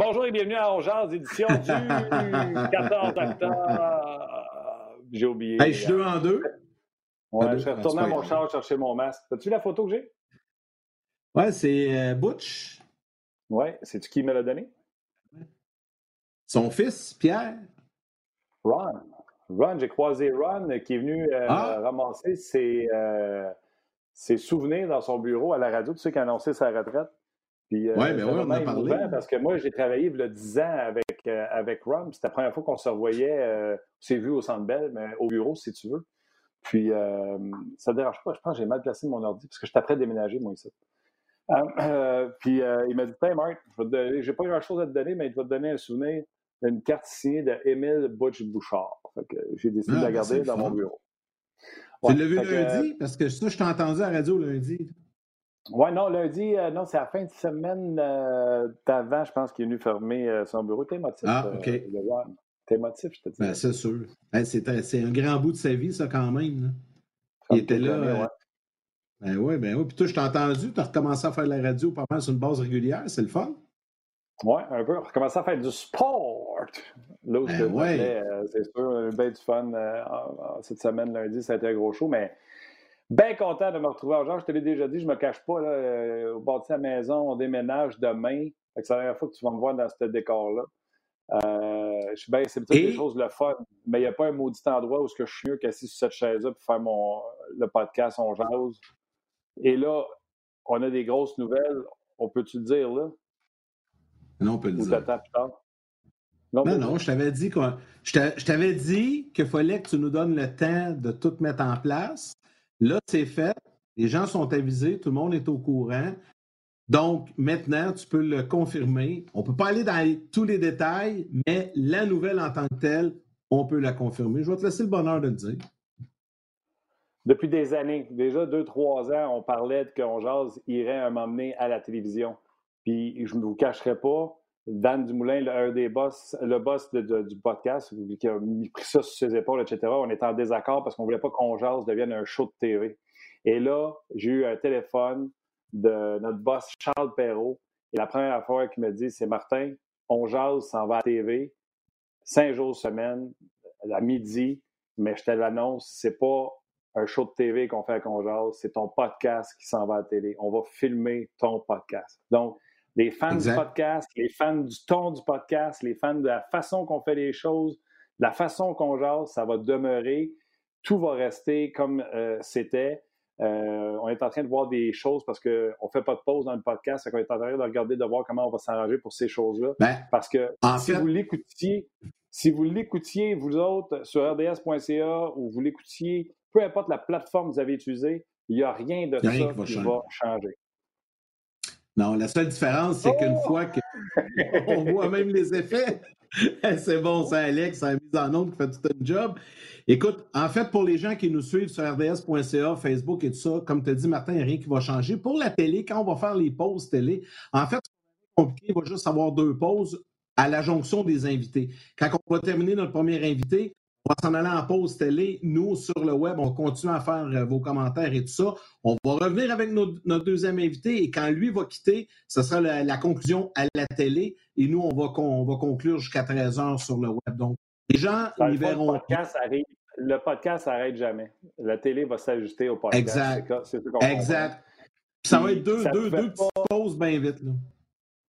Bonjour et bienvenue à Ongears, édition du 14 octobre. J'ai oublié. Hey, je suis deux en deux. Ouais, je suis retourné à mon char chercher mon masque. As-tu vu la photo que j'ai? Ouais, c'est euh, Butch. Ouais, c'est-tu qui me l'a donné? Son fils, Pierre. Ron. Ron, j'ai croisé Ron qui est venu euh, Ah. ramasser ses, euh, ses souvenirs dans son bureau à la radio, tu sais, qui a annoncé sa retraite. Puis, euh, Ouais, ben c'était ouais, on a parlé. Parce que moi, j'ai travaillé il y a 10 ans avec, euh, avec puis C'était la première fois qu'on se revoyait. euh, on s'est vu au Centre Bell, mais au bureau, si tu veux. Puis, euh, ça ne dérange pas. Je pense que j'ai mal placé mon ordi parce que j'étais prêt à déménager, moi, ici. Euh, euh, puis, euh, il m'a dit Hey, Marc, je j'ai pas grand-chose à te donner, mais je vais te donner un souvenir une carte signée de Émile Butch Bouchard. J'ai décidé Ah, de la ben, garder dans mon bureau. Tu l'as vu que, euh, lundi? Parce que ça, je t'ai entendu à la radio lundi. Oui, non, lundi, euh, non, c'est la fin de semaine euh, d'avant, je pense qu'il est venu fermer euh, son bureau. T'es motif. Ah, OK. T'es motif, je te dis. Ben, c'est sûr. Hey, c'est, un- un grand bout de sa vie, ça, quand même. là. Il était là. euh, Ben oui, ben oui. Puis toi, je t'ai entendu, tu as recommencé à faire la radio pas mal sur une base régulière. C'est le fun? Oui, un peu. On a commencé à faire du sport. Où Ben ouais. c'est sûr, bien du fun cette semaine, lundi, ça a été un gros show, mais bien content de me retrouver genre. Je te l'ai déjà dit, je me cache pas. Là, euh, au bâti à la maison, on déménage demain. C'est la dernière fois que tu vas me voir dans ce décor-là. Euh, je suis bien, c'est peut-être des choses le fun, mais il n'y a pas un maudit endroit où je suis mieux qu'assis sur cette chaise-là pour faire mon, le podcast On Jase. Et là, on a des grosses nouvelles. On peut-tu le dire là? Non, on peut le Ou dire. plus tard? Non, Non, non, je t'avais dit qu'on- je t'avais dit qu'il fallait que tu nous donnes le temps de tout mettre en place. Là, c'est fait. Les gens sont avisés, tout le monde est au courant. Donc, maintenant, tu peux le confirmer. On ne peut pas aller dans tous les détails, mais la nouvelle en tant que telle, on peut la confirmer. Je vais te laisser le bonheur de le dire. Depuis des années, déjà deux, trois ans, on parlait de qu'on jase irait un moment donné à la télévision. Puis je ne vous cacherai pas, Dan Dumoulin, le, un des boss, le boss de- de- du podcast, qui a mis- pris ça sur ses épaules, etc., on était en désaccord parce qu'on ne voulait pas qu'on jase devienne un show de TV. Et là, j'ai eu un téléphone de notre boss Charles Perrault. Et la première fois qu'il me dit, c'est Martin, on jase, s'en va à TV, cinq jours semaine, à midi, mais je te l'annonce, c'est pas un show de TV qu'on fait à Conjase, c'est ton podcast qui s'en va à la télé. On va filmer ton podcast. Donc, les fans Exact. du podcast, les fans du ton du podcast, les fans de la façon qu'on fait les choses, de la façon qu'on jase, ça va demeurer. Tout va rester comme euh, c'était. Euh, on est en train de voir des choses parce qu'on ne fait pas de pause dans le podcast. On est en train de regarder, de voir comment on va s'arranger pour ces choses-là. Ben, Parce que En si fait- vous l'écoutiez, si vous l'écoutiez, vous autres, sur rds.ca ou vous l'écoutiez, peu importe la plateforme que vous avez utilisée, il n'y a rien de Il y a rien ça qui va qui changer. va changer. Non, la seule différence, c'est qu'une Oh! fois qu'on voit même les effets, c'est bon, ça, Alex, ça a mis en onde qui fait tout un job. Écoute, en fait, pour les gens qui nous suivent sur rds.ca, Facebook et tout ça, comme tu as dit, Martin, il n'y a rien qui va changer. Pour la télé, quand on va faire les pauses télé, en fait, c'est compliqué, il va juste avoir deux pauses à la jonction des invités. Quand on va terminer notre premier invité, va s'en aller en pause télé. Nous, sur le web, on continue à faire euh, vos commentaires et tout ça. On va revenir avec notre, notre deuxième invité et quand lui va quitter, ce sera la, la conclusion à la télé et nous, on va, on va conclure jusqu'à 13 heures sur le web. Donc, les gens n'y fond, le verront podcast arrive- le podcast n'arrête jamais. La télé va s'ajuster au podcast. Exact. C'est ça- c'est ça qu'on comprend. Exact. Ça va être deux, deux, deux petites pauses bien vite. Là.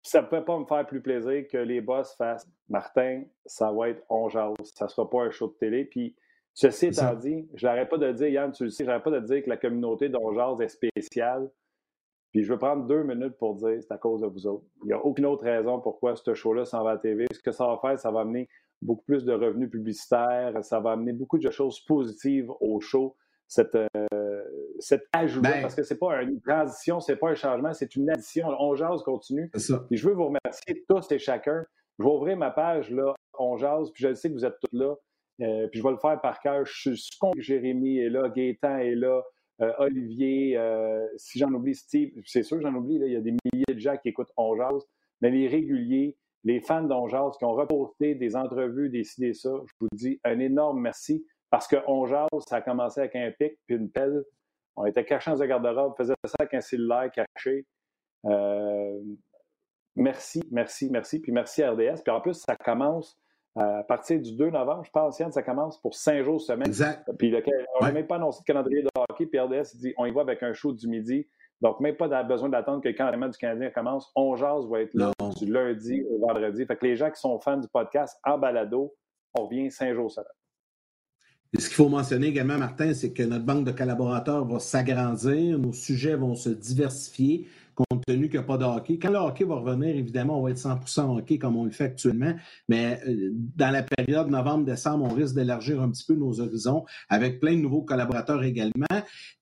Ça ne peut pas me faire plus plaisir que les boss fassent Martin, ça va être on jase. Ça ne sera pas un show de télé. Puis, ceci étant dit, je n'arrête pas de dire, Yann, tu le sais, je n'arrête pas de dire que la communauté d'on jase est spéciale. Puis, je veux prendre deux minutes pour dire c'est à cause de vous autres. Il n'y a aucune autre raison pourquoi ce show-là s'en va à la TV. Ce que ça va faire, ça va amener beaucoup plus de revenus publicitaires, ça va amener beaucoup de choses positives au show. Cette, euh, cet ajout-là, Ben- parce que c'est pas une transition, c'est pas un changement, c'est une addition. On jase continue. Ça. Puis je veux vous remercier tous et chacun. Je vais ouvrir ma page, là, on jase, puis je sais que vous êtes tous là. Euh, puis je vais le faire par cœur. Je suis content que Jérémy est là, Gaétan est là, euh, Olivier, euh, si j'en oublie Steve, c'est sûr que j'en oublie, là, il y a des milliers de gens qui écoutent On Jase, mais les réguliers, les fans d'On Jase qui ont reposté des entrevues, des ci, des ça, je vous dis un énorme merci parce que On Jase, ça a commencé avec un pic puis une pelle. On était cachés dans un garde-robe, faisait ça avec un cellulaire caché. Euh, merci, merci, merci. Puis merci RDS. Puis en plus, ça commence à partir du 2 novembre, je pense, ça commence pour cinq jours semaine. Exact. Puis on n'a même pas annoncé de calendrier de hockey, puis RDS dit on y va avec un show du midi. Donc, même pas besoin d'attendre que le calendrier du Canadien commence. On jase va être là du lundi au vendredi. Fait que les gens qui sont fans du podcast en balado, on revient cinq jours semaine. Ce qu'il faut mentionner également, Martin, c'est que notre banque de collaborateurs va s'agrandir, nos sujets vont se diversifier compte tenu qu'il n'y a pas de hockey. Quand le hockey va revenir, évidemment, on va être 100% hockey comme on le fait actuellement, mais euh, dans la période novembre-décembre, on risque d'élargir un petit peu nos horizons avec plein de nouveaux collaborateurs également.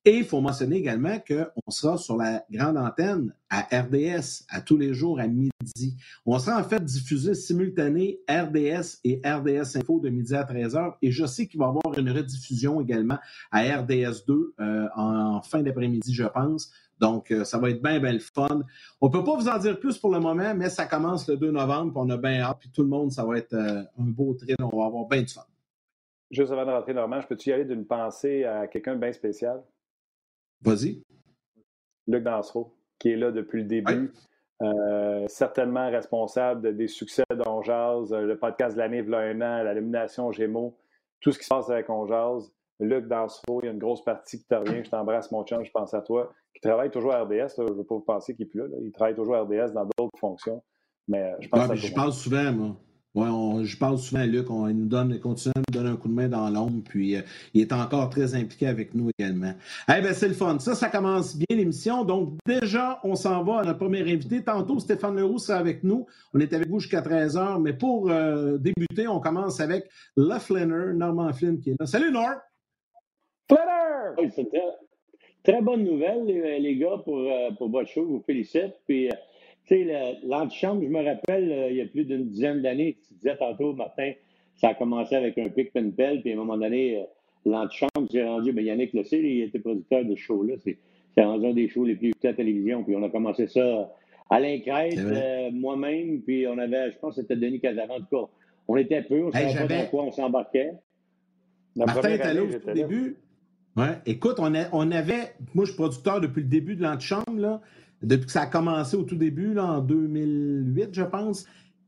Et il faut mentionner également qu'on sera sur la grande antenne à RDS à tous les jours à midi. On sera en fait diffusé simultané RDS et RDS Info de midi à 13h. Et je sais qu'il va y avoir une rediffusion également à RDS 2 euh, en fin d'après-midi, je pense. Donc, euh, ça va être bien, bien le fun. On ne peut pas vous en dire plus pour le moment, mais ça commence le 2 novembre, puis on a bien hâte, puis tout le monde, ça va être euh, un beau train, on va avoir bien du fun. Juste avant de rentrer, Normand, je peux-tu y aller d'une pensée à quelqu'un de bien spécial? Vas-y. Luc Dansereau, qui est là depuis le début. Euh, certainement responsable des succès d'Onjaz, le podcast de l'année, il y a un an, la nomination Gémeaux, tout ce qui se passe avec Onjaz. Luc Dansereau, il y a une grosse partie qui te revient. Je t'embrasse, mon chum, je pense à toi. Qui travaille toujours à RDS. je ne veux pas vous penser qu'il n'est plus là, Il travaille toujours à RDS dans d'autres fonctions. Mais je pense Je parle souvent, moi. Ouais, je parle souvent à Luc. On, il nous donne, continue à nous donner un coup de main dans l'ombre. Puis euh, il est encore très impliqué avec nous également. Eh ben, c'est le fun. Ça, ça commence bien l'émission. Donc, déjà, on s'en va à notre premier invité. Tantôt, Stéphane Leroux sera avec nous. On est avec vous jusqu'à 13h. Mais pour euh, débuter, on commence avec Le Flanner, Norman Flynn, qui est là. Salut, Norm! Flanner! très, bonne nouvelle, les, gars, pour, euh, pour votre show. Je vous félicite. Puis, euh, tu sais, l'antichambre, je me rappelle, euh, il y a plus d'une dizaine d'années, tu disais tantôt, Martin, ça a commencé avec un pic pen puis à un moment donné, l'antichambre s'est rendu, mais Yannick le sait, il était producteur de ce show-là. C'est rendu un des shows les plus écoutés à la télévision. Puis on a commencé ça à l'incrète, moi-même, puis on avait, je pense que c'était Denis Casaran. En tout cas, on était peu, on ne savait pas dans quoi on s'embarquait. Martin était là au début. Ouais. Écoute, on, on, avait. Moi, je suis producteur depuis le début de l'antichambre, depuis que ça a commencé au tout début, là, en 2008, je pense.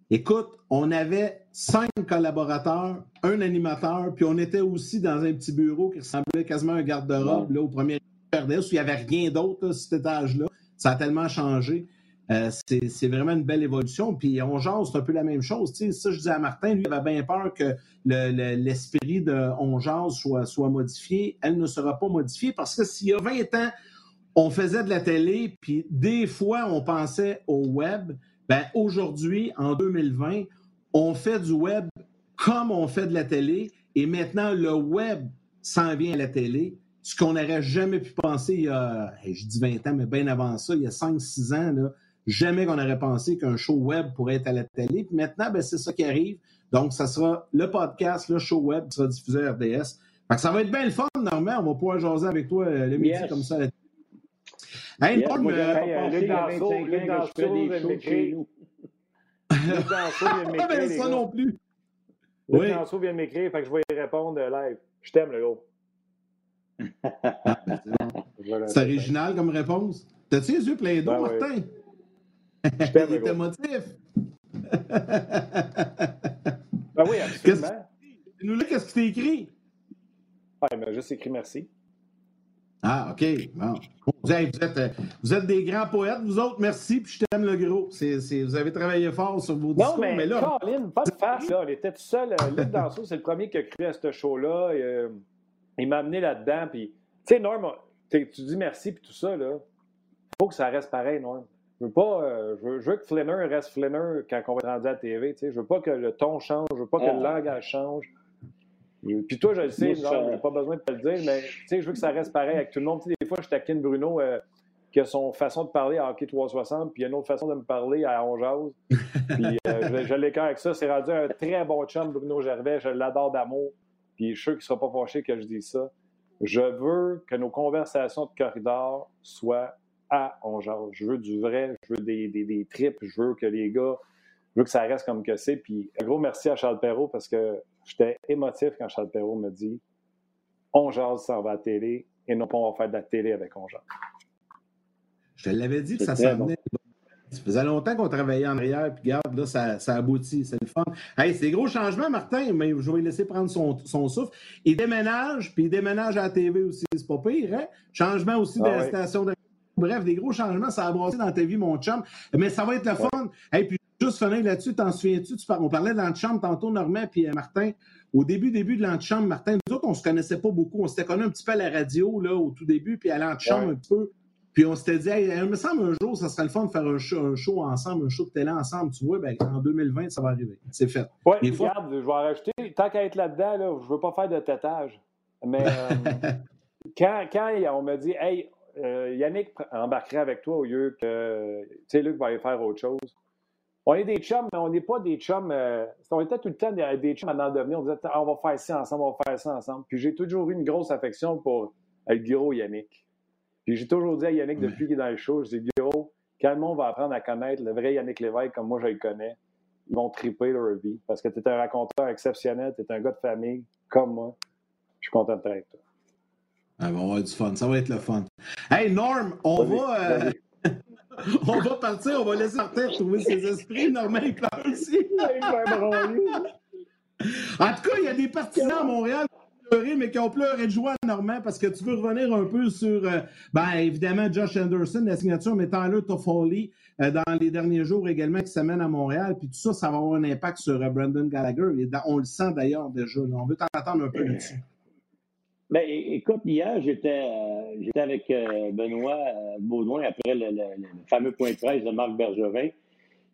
Écoute, on avait cinq collaborateurs, un animateur, puis on était aussi dans un petit bureau qui ressemblait quasiment à un garde-robe là, au premier RDS où il n'y avait rien d'autre, cet étage-là. Ça a tellement changé. Euh, c'est vraiment une belle évolution. Puis on jase, c'est un peu la même chose. Ça, je disais à Martin, lui, il avait bien peur que l'esprit de on jase soit, soit modifié. Elle ne sera pas modifiée parce que s'il y a 20 ans, on faisait de la télé, puis des fois, on pensait au web, ben aujourd'hui, en 2020, on fait du web comme on fait de la télé, et maintenant, le web s'en vient à la télé ce qu'on n'aurait jamais pu penser il y a, je dis 20 ans, mais bien avant ça, il y a 5-6 ans, là, Jamais qu'on aurait pensé qu'un show web pourrait être à la télé. Puis maintenant, ben, c'est ça qui arrive. Donc, ça sera le podcast, le show web qui sera diffusé à RDS. Fait que ça va être bien le fun, Normand. On va pouvoir jaser avec toi euh, le midi comme ça. Hey, yes, Norm, euh, Luc Danseau, Luc Danseau vient de m'écrire. Luc Danseau vient de m'écrire. Ah, ça non plus. Luc oui. Danseau vient de m'écrire, fait que je vais y répondre live. Je t'aime, le gros. Ah, ben, c'est original comme réponse. T'as-tu les yeux pleins d'eau, ben, Martin? Ouais. Il était motif. ben oui, absolument. Nous là, qu'est-ce que tu écrit? Ah, il m'a juste écrit merci. Ah, OK. Bon. Vous, êtes, vous, êtes, des grands poètes, vous autres, merci, puis je t'aime le gros. vous avez travaillé fort sur vos discours. Non, mais, mais là. Caroline, pas de face, là. On était tout seul. Euh, Luc Danseau, c'est le premier qui a cru à ce show-là. Euh, il m'a amené là-dedans, puis. Tu sais, Norm, tu dis merci, puis tout ça, là. faut que ça reste pareil, Norm. Je veux pas. Euh, je, veux, que Flinner reste Flinner quand on va être rendu à la TV. Je veux pas que le ton change, je veux pas que le ah. langage change. Puis toi, je le sais, je n'ai pas besoin de te le dire, mais je veux que ça reste pareil avec tout le monde. des fois, je taquine Bruno euh, qui a son façon de parler à Hockey 360, puis il y a une autre façon de me parler à Onjaz. puis euh, je, je l'écœure avec ça. C'est rendu un très bon chum, Bruno Gervais. Je l'adore d'amour. Puis je suis sûr qu'il ne sera pas fâché que je dise ça. Je veux que nos conversations de corridor soient à on Je veux du vrai, je veux des, des, des trips, je veux que les gars, je veux que ça reste comme que c'est. Puis un gros merci à Charles Perrault parce que j'étais émotif quand Charles Perrault me dit On jase, ça va à la télé et non pas on va faire de la télé avec On Je te l'avais dit que ça s'en venait. Ça faisait longtemps qu'on travaillait en arrière, puis regarde, là, ça, ça aboutit, c'est le fun. Hey, c'est gros changement, Martin, mais je vais lui laisser prendre son, son souffle. Il déménage, puis il déménage à la TV aussi, c'est pas pire, hein? Changement aussi de ah la station de... Bref, des gros changements, ça a brassé dans ta vie, mon chum. Mais ça va être le fun. Hey, puis juste finir là-dessus, t'en souviens-tu? On parlait de l'antichambre tantôt, Normand, puis euh, Martin. Au début, début de l'antichambre, Martin, nous autres, on se connaissait pas beaucoup. On s'était connus un petit peu à la radio, là, au tout début, puis à l'antichambre un petit peu. Puis on s'était dit, il me semble un jour, ça serait le fun de faire un show, ensemble, un show de télé ensemble. Tu vois, ben, en 2020, ça va arriver. C'est fait. Oui, regarde, je vais en rajouter. Tant qu'à être là-dedans, là, je ne veux pas faire de tétage. Mais euh, quand, quand, on m'a dit, hey, euh, Yannick embarquerait avec toi au lieu que, tu sais, Luc va aller faire autre chose. On est des chums, mais on n'est pas des chums. Euh, on était tout le temps des, chums à devenir. On disait, ah, on va faire ça ensemble, on va faire ça ensemble. Puis j'ai toujours eu une grosse affection pour le gros Yannick. Puis j'ai toujours dit à Yannick, depuis qu'il est dans le show, je dis, gros, quand le monde va apprendre à connaître le vrai Yannick Lévesque comme moi je le connais, ils vont triper leur vie. Parce que tu es un raconteur exceptionnel, tu es un gars de famille comme moi. Je suis content de être toi. Ah, on va avoir du fun. Ça va être le fun. Hey, Norm, on va. Euh, on va partir, on va laisser Martin trouver ses esprits. Norman, il pleure aussi. en tout cas, il y a des partisans à Montréal mais qui ont pleuré de joie, Normand, parce que tu veux revenir un peu sur, euh, ben, évidemment, Josh Anderson, la signature, mais Tyler Toffoli euh, dans les derniers jours également qui s'amène à Montréal. Puis tout ça, ça va avoir un impact sur euh, Brandon Gallagher. Et on le sent d'ailleurs déjà. On veut t'entendre un peu là-dessus. Ben, écoute, hier, j'étais avec Benoît Baudouin après le, fameux point de presse de Marc Bergevin.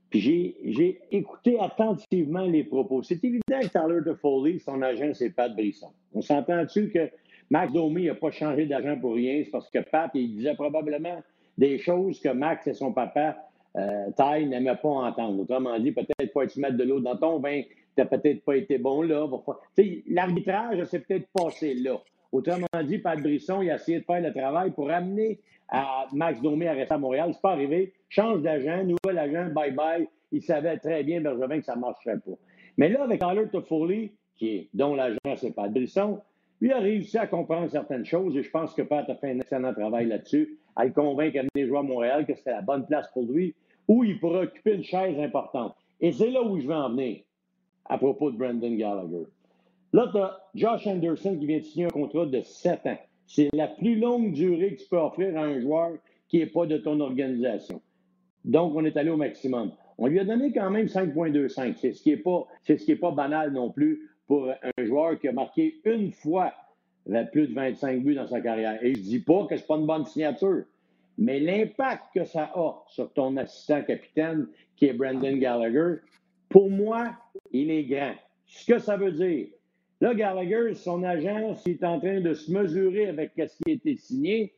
Puis j'ai écouté attentivement les propos. C'est évident que Tyler Toffoli, son agent, c'est Pat Brisson. On s'entend-tu que Max Domi n'a pas changé d'agent pour rien? C'est parce que Pat, il disait probablement des choses que Max et son papa, euh, Ty, n'aimaient pas entendre. Autrement dit, peut-être pas tu mettre de l'eau dans ton vin, tu peut-être pas été bon là. L'arbitrage s'est peut-être passé là. Autrement dit, Pat Brisson, il a essayé de faire le travail pour amener à Max Domi à rester à Montréal. C'est pas arrivé. Change d'agent, nouvel agent, bye-bye. Il savait très bien, Bergevin, que ça ne marcherait pas. Mais là, avec Tyler Toffoli, qui est, dont l'agent, c'est pas Brisson, lui a réussi à comprendre certaines choses et je pense que Pat a fait un excellent travail là-dessus, à le convaincre d'amener des joueurs à Montréal que c'était la bonne place pour lui, où il pourrait occuper une chaise importante. Et c'est là où je vais en venir à propos de Brandon Gallagher. Là, tu as Josh Anderson qui vient de signer un contrat de 7 ans. C'est la plus longue durée que tu peux offrir à un joueur qui n'est pas de ton organisation. Donc, on est allé au maximum. On lui a donné quand même 5,25. C'est ce qui n'est pas, pas banal non plus pour un joueur qui a marqué une fois plus de 25 buts dans sa carrière. Et je ne dis pas que ce n'est pas une bonne signature, mais l'impact que ça a sur ton assistant capitaine, qui est Brandon Gallagher, pour moi, il est grand. Ce que ça veut dire, là, Gallagher, son agent, s'il est en train de se mesurer avec ce qui a été signé,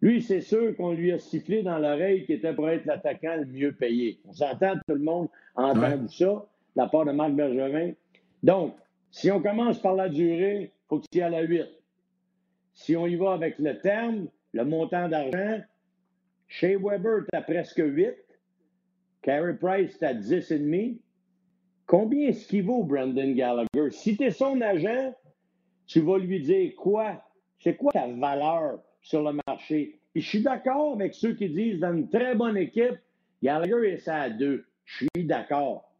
lui, c'est sûr qu'on lui a sifflé dans l'oreille qu'il était pour être l'attaquant le mieux payé. On s'entend, tout le monde a entendu ça de la part de Marc Bergevin. Donc, si on commence par la durée, il faut qu'il y ait à la 8. Si on y va avec le terme, le montant d'argent, chez Weber, tu as presque 8. Carey Price, tu as 10,5. Combien est-ce qu'il vaut, Brandon Gallagher? Si tu es son agent, tu vas lui dire quoi? C'est quoi ta valeur? sur le marché? Et je suis d'accord avec ceux qui disent dans une très bonne équipe, Gallagher est ça à deux. Je suis d'accord.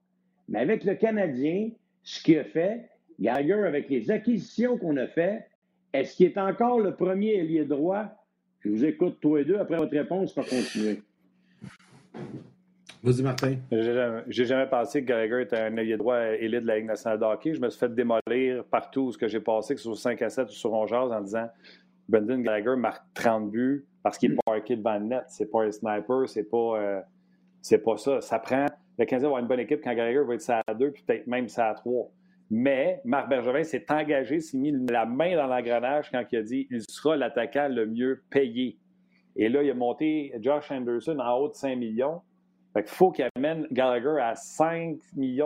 Mais avec le Canadien, ce qu'il a fait, Gallagher, avec les acquisitions qu'on a faites, est-ce qu'il est encore le premier ailier droit? Je vous écoute tous les deux. Après votre réponse, on va continuer. Vas-y, Martin. J'ai jamais, pensé que Gallagher était un ailier droit élite de la Ligue nationale de hockey. Je me suis fait démolir partout où que j'ai passé, que ce soit 5 à 7 ou sur 11 en disant Brendan Gallagher marque 30 buts parce qu'il est parké devant le net. C'est pas un sniper, c'est pas, euh, c'est pas ça. Ça prend. Le Canadien va avoir une bonne équipe quand Gallagher va être ça à 2 puis peut-être même ça à 3. Mais Marc Bergevin s'est engagé, s'est mis la main dans l'engrenage quand il a dit il sera l'attaquant le mieux payé. Et là, il a monté Josh Anderson en haut de 5 millions. Fait qu'il faut qu'il amène Gallagher à 5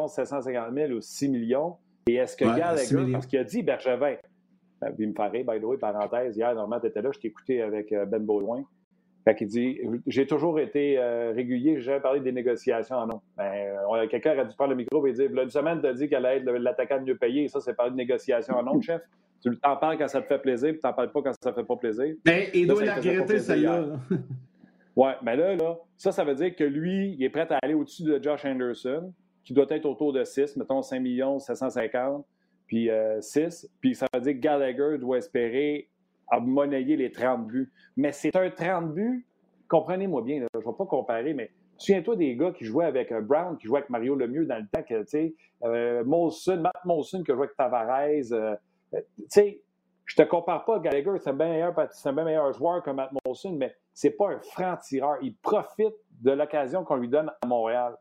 750 000 ou 6 millions. Et est-ce que Gallagher, parce qu'il a dit Bergevin, il me paraît, by the way, parenthèse, hier, normalement, tu étais là, je t'ai écouté avec euh, Ben Baudouin. Fait qu'il dit J'ai toujours été euh, régulier, j'ai jamais parlé des négociations en nom. Ben, quelqu'un a dû prendre le micro et dire Une semaine, tu as dit qu'elle allait être l'attaquant mieux payé. Ça, c'est parler de négociations en nom, chef. Tu t'en parles quand ça te fait plaisir, puis tu n'en parles pas quand ça ne te fait pas plaisir. Ben, il doit la regretter, celle-là. Oui, mais là, là, ça, ça veut dire que lui, il est prêt à aller au-dessus de Josh Anderson, qui doit être autour de 6, mettons 5 millions 750, puis 6. Euh, puis ça veut dire que Gallagher doit espérer monnayer les 30 buts. Mais c'est un 30 buts, comprenez-moi bien, je ne vais pas comparer, mais souviens-toi des gars qui jouaient avec euh, Brown, qui jouaient avec Mario Lemieux dans le temps, tu sais, euh, Molson, Matt Molson qui jouait avec Tavares. Euh, tu sais, je te compare pas à Gallagher, c'est un bien meilleur, un bien meilleur joueur que Matt Molson, mais c'est pas un franc-tireur. Il profite de l'occasion qu'on lui donne à Montréal.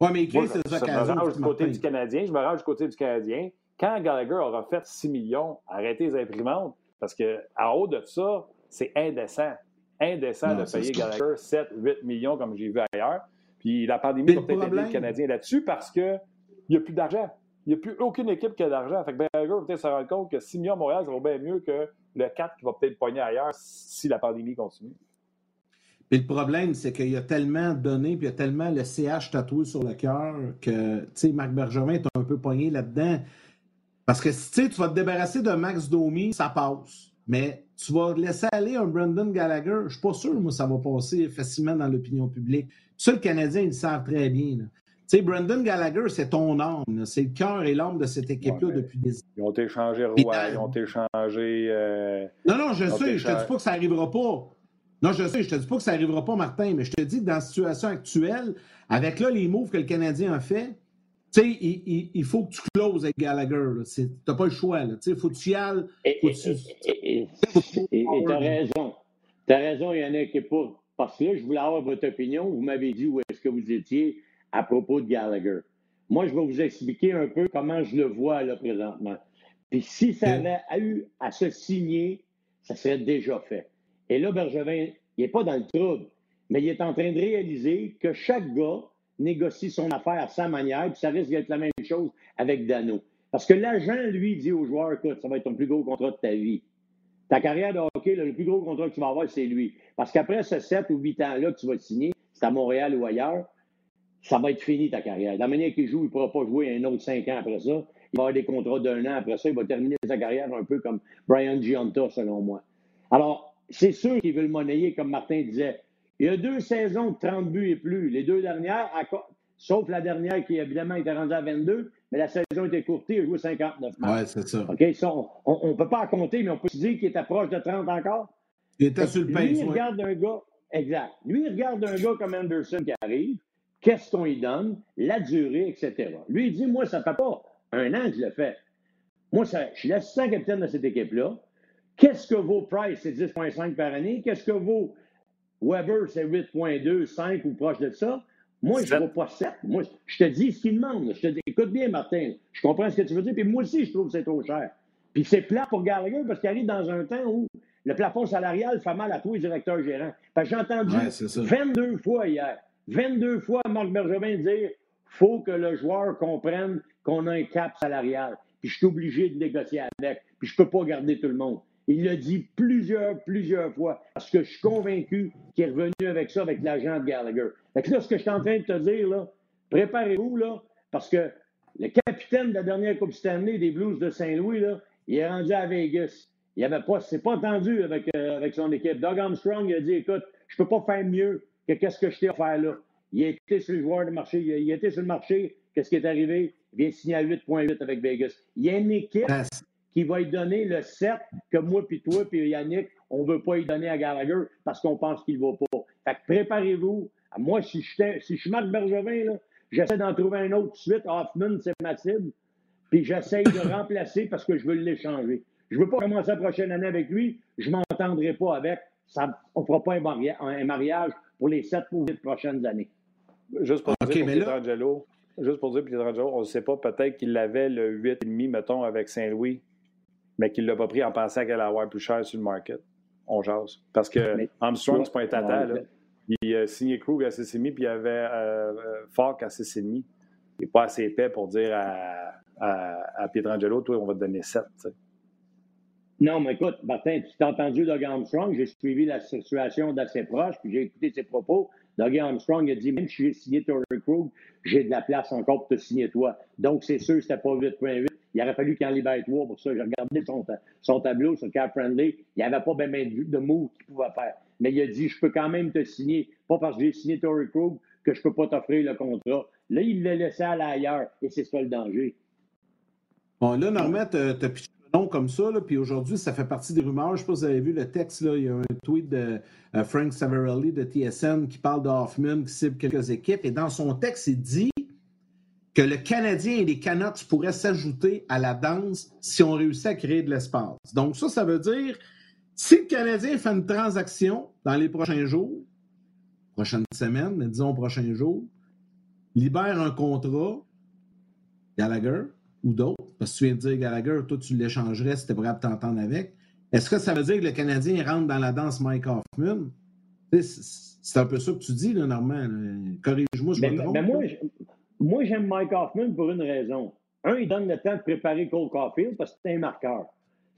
Oui, mais c'est Je me range du côté du Canadien, je me range du côté du Canadien. Quand Gallagher aura fait 6 millions, arrêtez les imprimantes, parce qu'en haut de ça, c'est indécent. Indécent de payer Gallagher 7, 8 millions comme j'ai vu ailleurs. Puis la pandémie va peut-être aider le Canadien là-dessus parce qu'il n'y a plus d'argent. N'y a plus aucune équipe qui a d'argent. Fait que Gallagher va peut-être se rendre compte que 6 millions à Montréal, ça vaut bien mieux que le 4 qui va peut-être pogner ailleurs si la pandémie continue. Puis le problème, c'est qu'il y a tellement donné, puis il y a tellement le CH tatoué sur le cœur que, tu sais, Marc Bergevin est un peu pogné là-dedans. Parce que si tu vas te débarrasser de Max Domi, ça passe. Mais tu vas laisser aller un Brendan Gallagher, je ne suis pas sûr, moi, ça va passer facilement dans l'opinion publique. Ça, le Canadien, ils le savent très bien. Sais, Brendan Gallagher, c'est ton âme. C'est le cœur et l'âme de cette équipe-là depuis des années. Ils ont échangé Roy, ils ont échangé. Euh... Non, non, je sais, je te dis pas que ça n'arrivera pas. Non, je sais, je te dis pas que ça n'arrivera pas, Martin, mais je te dis que dans la situation actuelle, avec là les moves que le Canadien a fait, tu sais, il, faut que tu closes avec Gallagher. Tu n'as pas le choix. Il faut que tu y ailles. Et tu as raison. Tu as raison, Yannick. Pas, parce que là, je voulais avoir votre opinion. Vous m'avez dit où est-ce que vous étiez à propos de Gallagher. Moi, je vais vous expliquer un peu comment je le vois là présentement. Puis si ça avait eu à se signer, ça serait déjà fait. Et là, Bergevin, il n'est pas dans le trouble, mais il est en train de réaliser que chaque gars négocie son affaire à sa manière, puis ça risque d'être la même chose avec Dano. Parce que l'agent, lui, dit aux joueurs, écoute, ça va être ton plus gros contrat de ta vie. Ta carrière de hockey, le plus gros contrat que tu vas avoir, c'est lui. Parce qu'après ce 7 ou 8 ans-là que tu vas signer, c'est à Montréal ou ailleurs, ça va être fini ta carrière. De la manière qu'il joue, il ne pourra pas jouer un autre 5 ans après ça. Il va avoir des contrats d'un an après ça. Il va terminer sa carrière un peu comme Brian Gianta, selon moi. Alors, c'est sûr qu'il veut le monnayer, comme Martin disait. Il y a deux saisons de 30 buts et plus. Les deux dernières, sauf la dernière qui, évidemment, était rendue à 22, mais la saison était courtée, il a joué 59 matchs. Oui, c'est ça. OK, on ne peut pas compter, mais on peut se dire qu'il était proche de 30 encore. Il était sur le pain. Lui, il regarde un gars, exact. Lui, il regarde un gars comme Anderson qui arrive, qu'est-ce qu'on lui donne, la durée, etc. Lui, il dit, moi, ça ne fait pas un an que je le fais. Moi, ça, je suis l'assistant capitaine de cette équipe-là. Qu'est-ce que vaut Price? C'est 10,5 par année. Qu'est-ce que vaut Weber, c'est 8,2, 5 ou proche de ça. Moi, je ne vois pas 7. Moi, je te dis ce qu'il demande. Je te dis, écoute bien, Martin, je comprends ce que tu veux dire, puis moi aussi, je trouve que c'est trop cher. Puis c'est plat pour Gallagher parce qu'il arrive dans un temps où le plafond salarial fait mal à tous les directeurs gérants. Parce que j'ai entendu 22 fois hier, 22 fois Marc Bergevin dire faut que le joueur comprenne qu'on a un cap salarial. Puis je suis obligé de négocier avec. Puis je ne peux pas garder tout le monde. Il l'a dit plusieurs, plusieurs fois, parce que je suis convaincu qu'il est revenu avec ça, avec l'agent de Gallagher. Fait que là, ce que je suis en train de te dire, là, préparez-vous, là, parce que le capitaine de la dernière Coupe Stanley des Blues de Saint-Louis, là, il est rendu à Vegas. Il avait pas, c'est pas entendu avec, euh, avec son équipe. Doug Armstrong, a dit, écoute, je peux pas faire mieux que qu'est-ce que je t'ai offert là? Il était sur le joueur de marché, il, était sur le marché. Qu'est-ce qui est arrivé? Il vient signer à 8.8 avec Vegas. Il y a une équipe qui va lui donner le 7 que moi, puis toi, puis Yannick, on ne veut pas lui donner à Gallagher parce qu'on pense qu'il ne va pas. Fait que préparez-vous. Moi, si je, si je suis Marc Bergevin, j'essaie d'en trouver un autre suite. Hoffman, c'est ma cible. Puis j'essaie de remplacer parce que je veux l'échanger. Je ne veux pas commencer la prochaine année avec lui. Je ne m'entendrai pas avec. Ça, on ne fera pas un, mariage pour les 7 ou 8 prochaines années. Juste pour dire pour Pietrangelo, juste pour dire Pietrangelo, on ne sait pas, peut-être qu'il avait le 8,5, mettons, avec Saint-Louis mais qu'il ne l'a pas pris en pensant qu'elle allait avoir plus cher sur le market. On jase. Parce que Armstrong, c'est pas un tata. Là. Il a signé Krug à 6,5 puis il avait euh, euh Falk à 6,5. Il n'est pas assez épais pour dire à, à, à Pietrangelo, toi, on va te donner 7. Non, mais écoute, Martin, tu t'es entendu Doug Armstrong, j'ai suivi la situation d'assez proche, puis j'ai écouté ses propos. Doug Armstrong a dit même si j'ai signé Torrey Krug, j'ai de la place encore pour te signer toi. Donc, c'est sûr, c'était pas 8.8. Il aurait fallu qu'il en libère pour ça. J'ai regardé son, son tableau sur Cap Friendly. Il n'y avait pas bien de mots qu'il pouvait faire. mais il a dit Je peux quand même te signer, pas parce que j'ai signé Tory Krug que je ne peux pas t'offrir le contrat. Là, il l'a laissé aller ailleurs, et c'est ça le danger. Bon, là, Normand, tu as pitché nom comme ça, là, puis aujourd'hui, ça fait partie des rumeurs. Je ne sais pas si vous avez vu le texte, là, il y a un tweet de euh, Frank Savarelli de TSN qui parle d'Hoffman, qui cible quelques équipes, et dans son texte, il dit que le Canadien et les Canucks pourraient s'ajouter à la danse si on réussit à créer de l'espace. Donc ça, ça veut dire, si le Canadien fait une transaction dans les prochains jours, prochaines semaines, mais disons prochains jours, libère un contrat, Gallagher ou d'autres, parce que tu viens de dire Gallagher, toi tu l'échangerais si tu prêt à t'entendre avec. Est-ce que ça veut dire que le Canadien rentre dans la danse Mike Hoffman? C'est un peu ça que tu dis, là, Normand. Corrige-moi, je me trompe. Mais moi, moi, j'aime Mike Hoffman pour une raison. Un, il donne le temps de préparer Cole Caulfield parce que c'est un marqueur.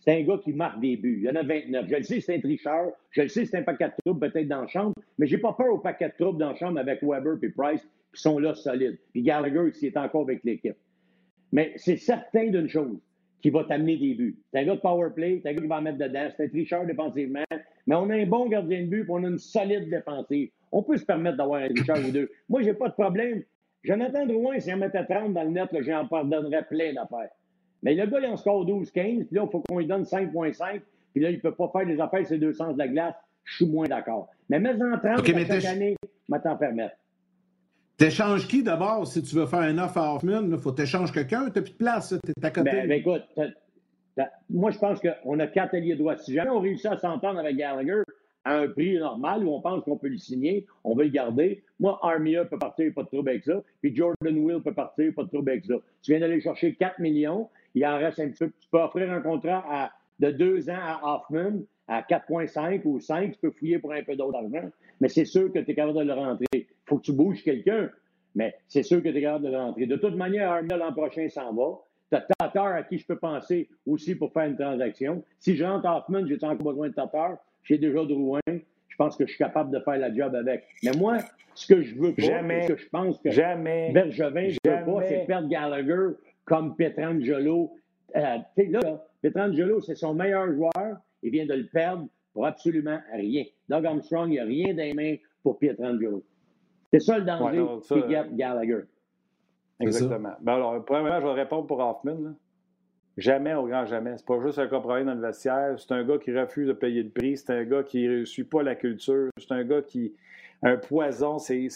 C'est un gars qui marque des buts. Il y en a 29. Je le sais, c'est un tricheur. Je le sais, c'est un paquet de troubles peut-être dans la chambre. Mais j'ai pas peur au paquet de troubles dans la chambre avec Weber et Price qui sont là solides. Puis Gallagher qui est encore avec l'équipe. Mais c'est certain d'une chose qui va t'amener des buts. C'est un gars de power play, c'est un gars qui va en mettre dedans, c'est un tricheur défensivement. Mais on a un bon gardien de but et on a une solide défensive. On peut se permettre d'avoir un tricheur ou deux. Moi, j'ai pas de problème. Jonathan Drouin, si on mettait 30 dans le net, j'en pardonnerais plein d'affaires. Mais le gars, il en score 12-15, puis là, il faut qu'on lui donne 5,5, puis là, il ne peut pas faire des affaires ces deux sens de la glace. Je suis moins d'accord. Mais mets-en 30 okay, chaque année, je t'en permettre. T'échanges qui d'abord si tu veux faire un offre à Hoffman? Il faut t'échanger quelqu'un, tu n'as plus de place, tu es à côté. Ben, ben écoute, moi je pense qu'on a quatre alliés droits. Si jamais on réussit à s'entendre avec Gallagher, à un prix normal où on pense qu'on peut le signer, on va le garder. Moi, Armia peut partir, pas de trouble avec ça. Puis Jordan Will peut partir, pas de trouble avec ça. Tu viens d'aller chercher 4 millions, il en reste un petit peu. Tu peux offrir un contrat de deux ans à Hoffman à 4,5 ou 5, tu peux fouiller pour un peu d'autre argent. Mais c'est sûr que tu es capable de le rentrer. Il faut que tu bouges quelqu'un, mais c'est sûr que tu es capable de le rentrer. De toute manière, Armia l'an prochain s'en va. Tu as Tatar à qui je peux penser aussi pour faire une transaction. Si je rentre Hoffman, j'ai encore besoin de Tatar? J'ai déjà Drouin. Je pense que je suis capable de faire la job avec. Mais moi, ce que je veux pas, jamais, ce que je pense que jamais, Bergevin, je veux pas, c'est perdre Gallagher comme Petrangelo. Euh, là, Petrangelo, c'est son meilleur joueur. Il vient de le perdre pour absolument rien. Doug Armstrong, il n'y a rien dans les mains pour Pietrangelo. C'est ça le danger ouais, Gallagher. Exactement. Ben alors, premièrement, je vais répondre pour Hoffman. Là. Jamais au grand jamais. C'est pas juste un compromis dans le vestiaire. C'est un gars qui refuse de payer le prix. C'est un gars qui ne suit pas la culture. C'est un gars qui. Un poison. C'est.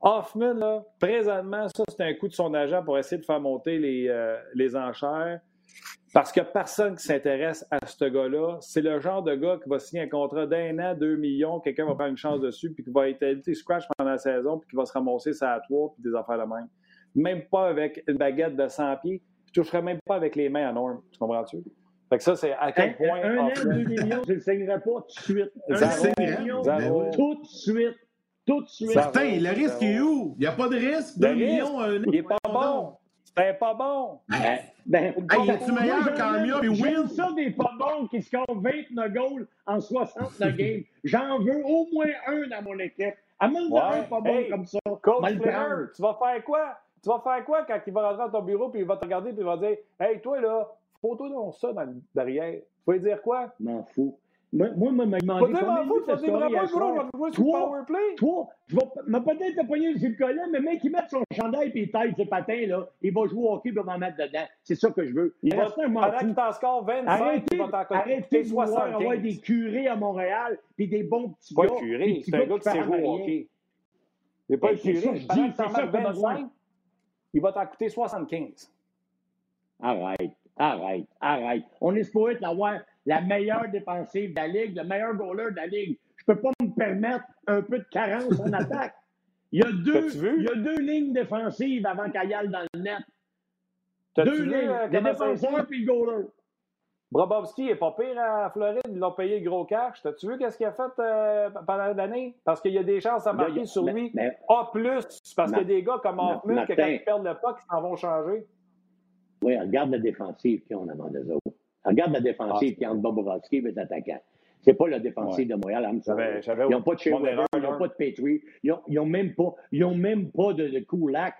Hoffman, là, présentement, ça, c'est un coup de son agent pour essayer de faire monter les, euh, les enchères. Parce qu'il n'y a personne qui s'intéresse à ce gars-là. C'est le genre de gars qui va signer un contrat d'un an, deux millions, quelqu'un va prendre une chance dessus, puis qui va être scratch pendant la saison, puis qui va se ramasser ça à toi, puis des affaires de même. Même pas avec une baguette de 100 pieds je ne toucherais même pas avec les mains à norme. Tu comprends-tu? Fait que ça, c'est à quel point. Un, an, deux millions, je ne le signerais pas tout de suite. Un million, tout de suite. Tout de suite. Certain, le risque est où? Il n'y a pas de risque? Deux millions, un an? Il n'est pas bon. C'est pas bon. Ben, ben, hey, es-tu meilleur qu'Armia et Will? ça des pas bons qui scorent 29 goals en 69 games. J'en veux au moins un dans mon équipe. Amène ouais. un pas bon comme ça. Coach Flair, tu vas faire quoi? Tu vas faire quoi quand il va rentrer dans ton bureau puis il va te regarder puis il va dire Hey, toi là, photo dans ça dans, derrière. Tu vas lui dire quoi? M'en fous. Moi, moi, m'a demandé. M'en Powerplay. Toi, je vais peut-être pogner le collet, mais mec qui met son chandail puis il taille ses patins, là, il va jouer au hockey puis il va mettre dedans. C'est ça que je veux. Il va, pendant qu'il t'en score 25, arrêtez, il Arrêtez de vouloir avoir des curés à Montréal puis des bons petits gars. Pas curé, c'est un gars qui sait jouer au hockey. C'est pas le curé. Je dis, c'est ça que besoin il va t'en coûter 75. Arrête, arrête, arrête. On est supposé avoir la meilleure défensive de la Ligue, le meilleur goaler de la Ligue. Je ne peux pas me permettre un peu de carence en attaque. Il y, a deux, il y a deux lignes défensives avant aille dans le net. Deux lignes, euh, le défenseur puis le goaler. Brobovski n'est pas pire à Floride, ils l'ont payé le gros cash. T'as-tu vu qu'est-ce qu'il a fait euh, pendant l'année? Parce qu'il y a des chances à marquer sur lui. A plus, parce qu'il y a des gars comme Hoffman que quand ils perdent le pas, qui s'en vont changer. Oui, regarde la défensive qu'ils ont avant eux autres. Regarde la défensive ah, qui entre Bobrovski et les attaquants. C'est pas la défensive de Montréal. Ils n'ont pas de Shea ils n'ont pas de Petrie, ils n'ont même pas, ils ont même pas de, de Kulak.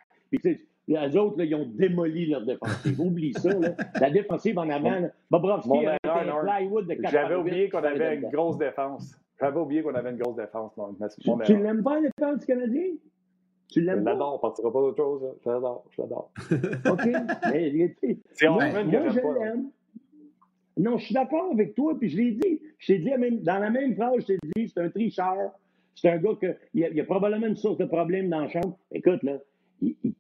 Les autres, là, ils ont démoli leur défensive. Oublie ça. Là. La défensive en avant, Bobrovski a un plywood de 4 J'avais oublié qu'on avait une grosse défense. J'avais oublié qu'on avait une grosse défense. tu, tu l'aimes pas, la défense du Canadien? Tu l'aimes pas? Je l'adore, on partira pas d'autre chose. Je l'adore, je l'adore. OK. C'est moi, moi je l'aime. Non, je suis d'accord avec toi, puis je l'ai dit. Je t'ai dit, dans la même phrase, je t'ai dit, c'est un tricheur. C'est un gars que, il y, a, probablement une source de problème dans la chambre. Écoute, là,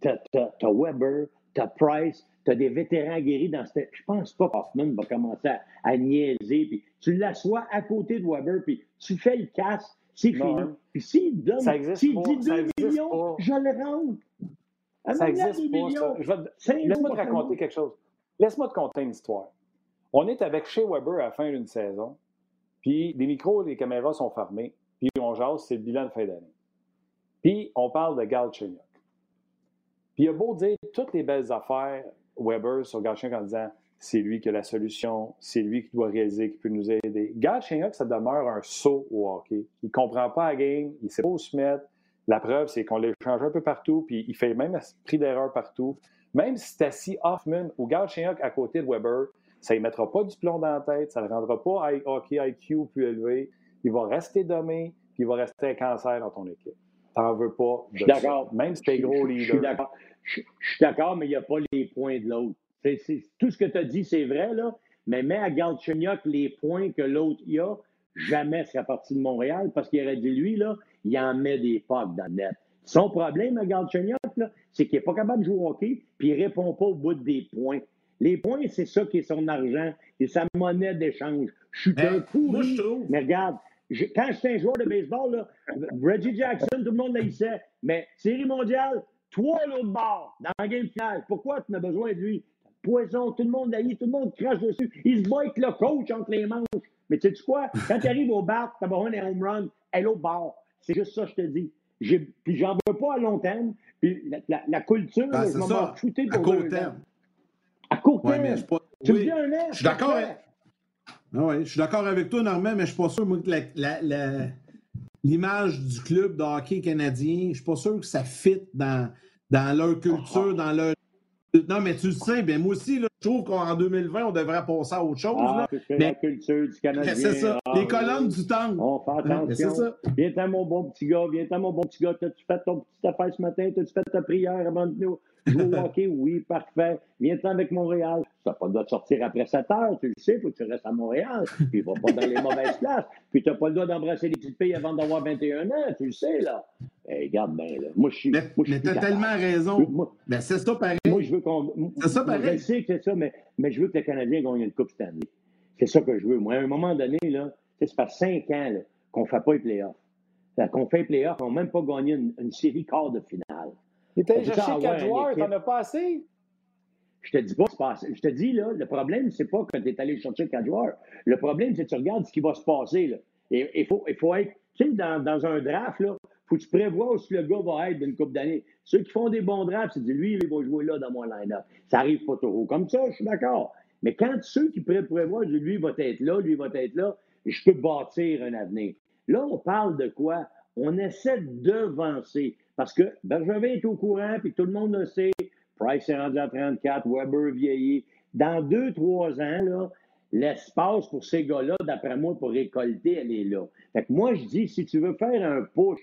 t'as Weber, t'as Price, t'as des vétérans guéris dans cette. Je pense pas qu'Hoffman va commencer à, niaiser. Puis tu l'assois à côté de Weber, puis tu fais le casse, c'est fini. Puis s'il donne, s'il dit 2 millions, je le rentre. ça existe pas, ça. Laisse-moi te raconter quelque chose. Laisse-moi te conter une histoire. On est avec chez Weber à la fin d'une saison, puis les micros, les caméras sont fermés, puis on jase, c'est le bilan de fin d'année. Puis on parle de Galchenyuk. Puis il a beau dire toutes les belles affaires, Weber, sur Galchenyuk en disant c'est lui qui a la solution, c'est lui qui doit réaliser, qui peut nous aider. Galchenyuk, ça demeure un saut au hockey. Il ne comprend pas la game, il ne sait pas où se mettre. La preuve, c'est qu'on l'échange un peu partout, puis il fait même pris d'erreur partout. Même si Hoffman ou Galchenyuk à côté de Weber, ça ne mettra pas du plomb dans la tête, ça ne le rendra pas hockey IQ plus élevé. Il va rester dommé, puis il va rester un cancer dans ton équipe. Tu n'en veux pas. Je suis d'accord. Même si tu es gros leader. Je suis d'accord. Je suis d'accord, mais il n'y a pas les points de l'autre. tout ce que tu as dit, c'est vrai, là, mais mets à Galchenyuk les points que l'autre y a, jamais serait parti de Montréal parce qu'il aurait dit, lui, là, il en met des pocs dans le net. Son problème à Galchenyuk, c'est qu'il n'est pas capable de jouer au hockey puis il ne répond pas au bout des points. Les points, c'est ça qui est son argent et sa monnaie d'échange. Je suis un pourri. Mais regarde, quand j'étais un joueur de baseball, là, Reggie Jackson, tout le monde l'haïssait. Mais série mondiale, toi l'autre bord, dans la game finale. Pourquoi tu n'as besoin de lui? Poison, tout le monde l'haït, tout le monde crache dessus. Il se bat avec le coach entre les manches. Mais tu sais quoi? Quand tu arrives au bat, tu as besoin d'un home run, à l'autre bord. C'est juste ça, je te dis. Puis j'en veux pas à long terme. Puis la, la, culture, ben, je vais m'en shooter pour à court terme. À court terme. Ouais, je pas... Tu me dis un an. Je suis d'accord. Avec... Ah ouais, je suis d'accord avec toi, Normand, mais je ne suis pas sûr moi, que l'image du club de hockey canadien, je ne suis pas sûr que ça fit dans, dans leur culture, dans leur. Non, mais tu le sais, bien, moi aussi, là, je trouve qu'en 2020, on devrait passer à autre chose. Ah, la culture du Canadien. C'est ça, ah, les colonnes du temps. On fait attention. Ça. Viens-t'en, mon bon petit gars, viens-t'en, mon bon petit gars. T'as-tu fait ton petit affaire ce matin? T'as-tu fait ta prière avant de nous? Jouer au hockey, oui, parfait. Viens-t'en avec Montréal. Tu n'as pas le droit de sortir après 7 heures, tu le sais, faut que tu restes à Montréal. Puis il va pas dans les mauvaises places. Puis tu n'as pas le droit d'embrasser les petites filles avant d'avoir 21 ans, tu le sais, là. Eh, regarde bien, là. Moi, je suis. Mais, mais tu as tellement raison. mais c'est ça pareil. Moi, je veux qu'on. C'est ça pareil. Je sais que c'est ça, mais, mais je veux que le Canadien gagne une Coupe cette année. C'est ça que je veux. Moi, à un moment donné, là, c'est pas 5 ans qu'on ne fait pas les playoffs. Qu'on fait les playoffs, on n'a même pas gagné une, une série quart de finale. Il t'a cherché quatre joueurs, t'en as pas assez? Je te dis pas, c'est pas assez. Je te dis, là, le problème, c'est pas que tu es allé chercher quatre joueurs. Le problème, c'est que tu regardes ce qui va se passer. Là. Et il faut, il faut être, tu sais, dans, un draft, là, faut que tu prévois où le gars va être d'une coupe d'années. Ceux qui font des bons drafts, c'est dire, lui, il va jouer là dans mon line-up. Ça arrive pas trop. Comme ça, je suis d'accord. Mais quand ceux qui prévoient, lui, va être là, lui, va être là, je peux bâtir un avenir. Là, on parle de quoi? On essaie de devancer. Parce que Bergevin est au courant, puis tout le monde le sait. Price est rendu à 34, Weber vieillit. Dans deux, trois ans, l'espace pour ces gars-là, d'après moi, pour récolter, elle est là. Fait que moi, je dis, si tu veux faire un push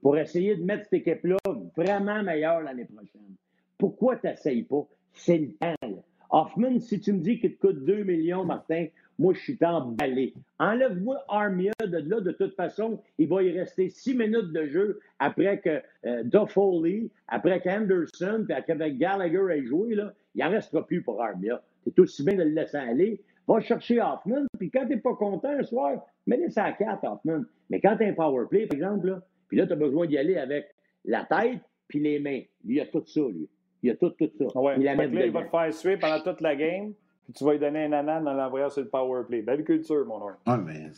pour essayer de mettre cette équipe-là vraiment meilleure l'année prochaine, pourquoi tu n'essayes pas? C'est le temps. Hoffman, si tu me dis qu'il te coûte 2 millions, Martin, moi, je suis emballé. Enlève-moi Armia de là. De toute façon, il va y rester six minutes de jeu après que euh, Duffoli, après qu'Anderson, puis après Gallagher ait joué. Là, il n'en restera plus pour Armia. C'est aussi bien de le laisser aller. Va chercher Hoffman, puis quand tu n'es pas content un soir, mets-le à la carte, Hoffman. Mais quand tu as un power play, par exemple, là, puis là, tu as besoin d'y aller avec la tête puis les mains. il a tout ça, lui. Il a tout, tout ça. Ouais. Il, là, il va te faire suer pendant toute la game puis tu vas lui donner un anan dans l'envoyeur sur le power play. Belle culture, mon homme. Ah, mais.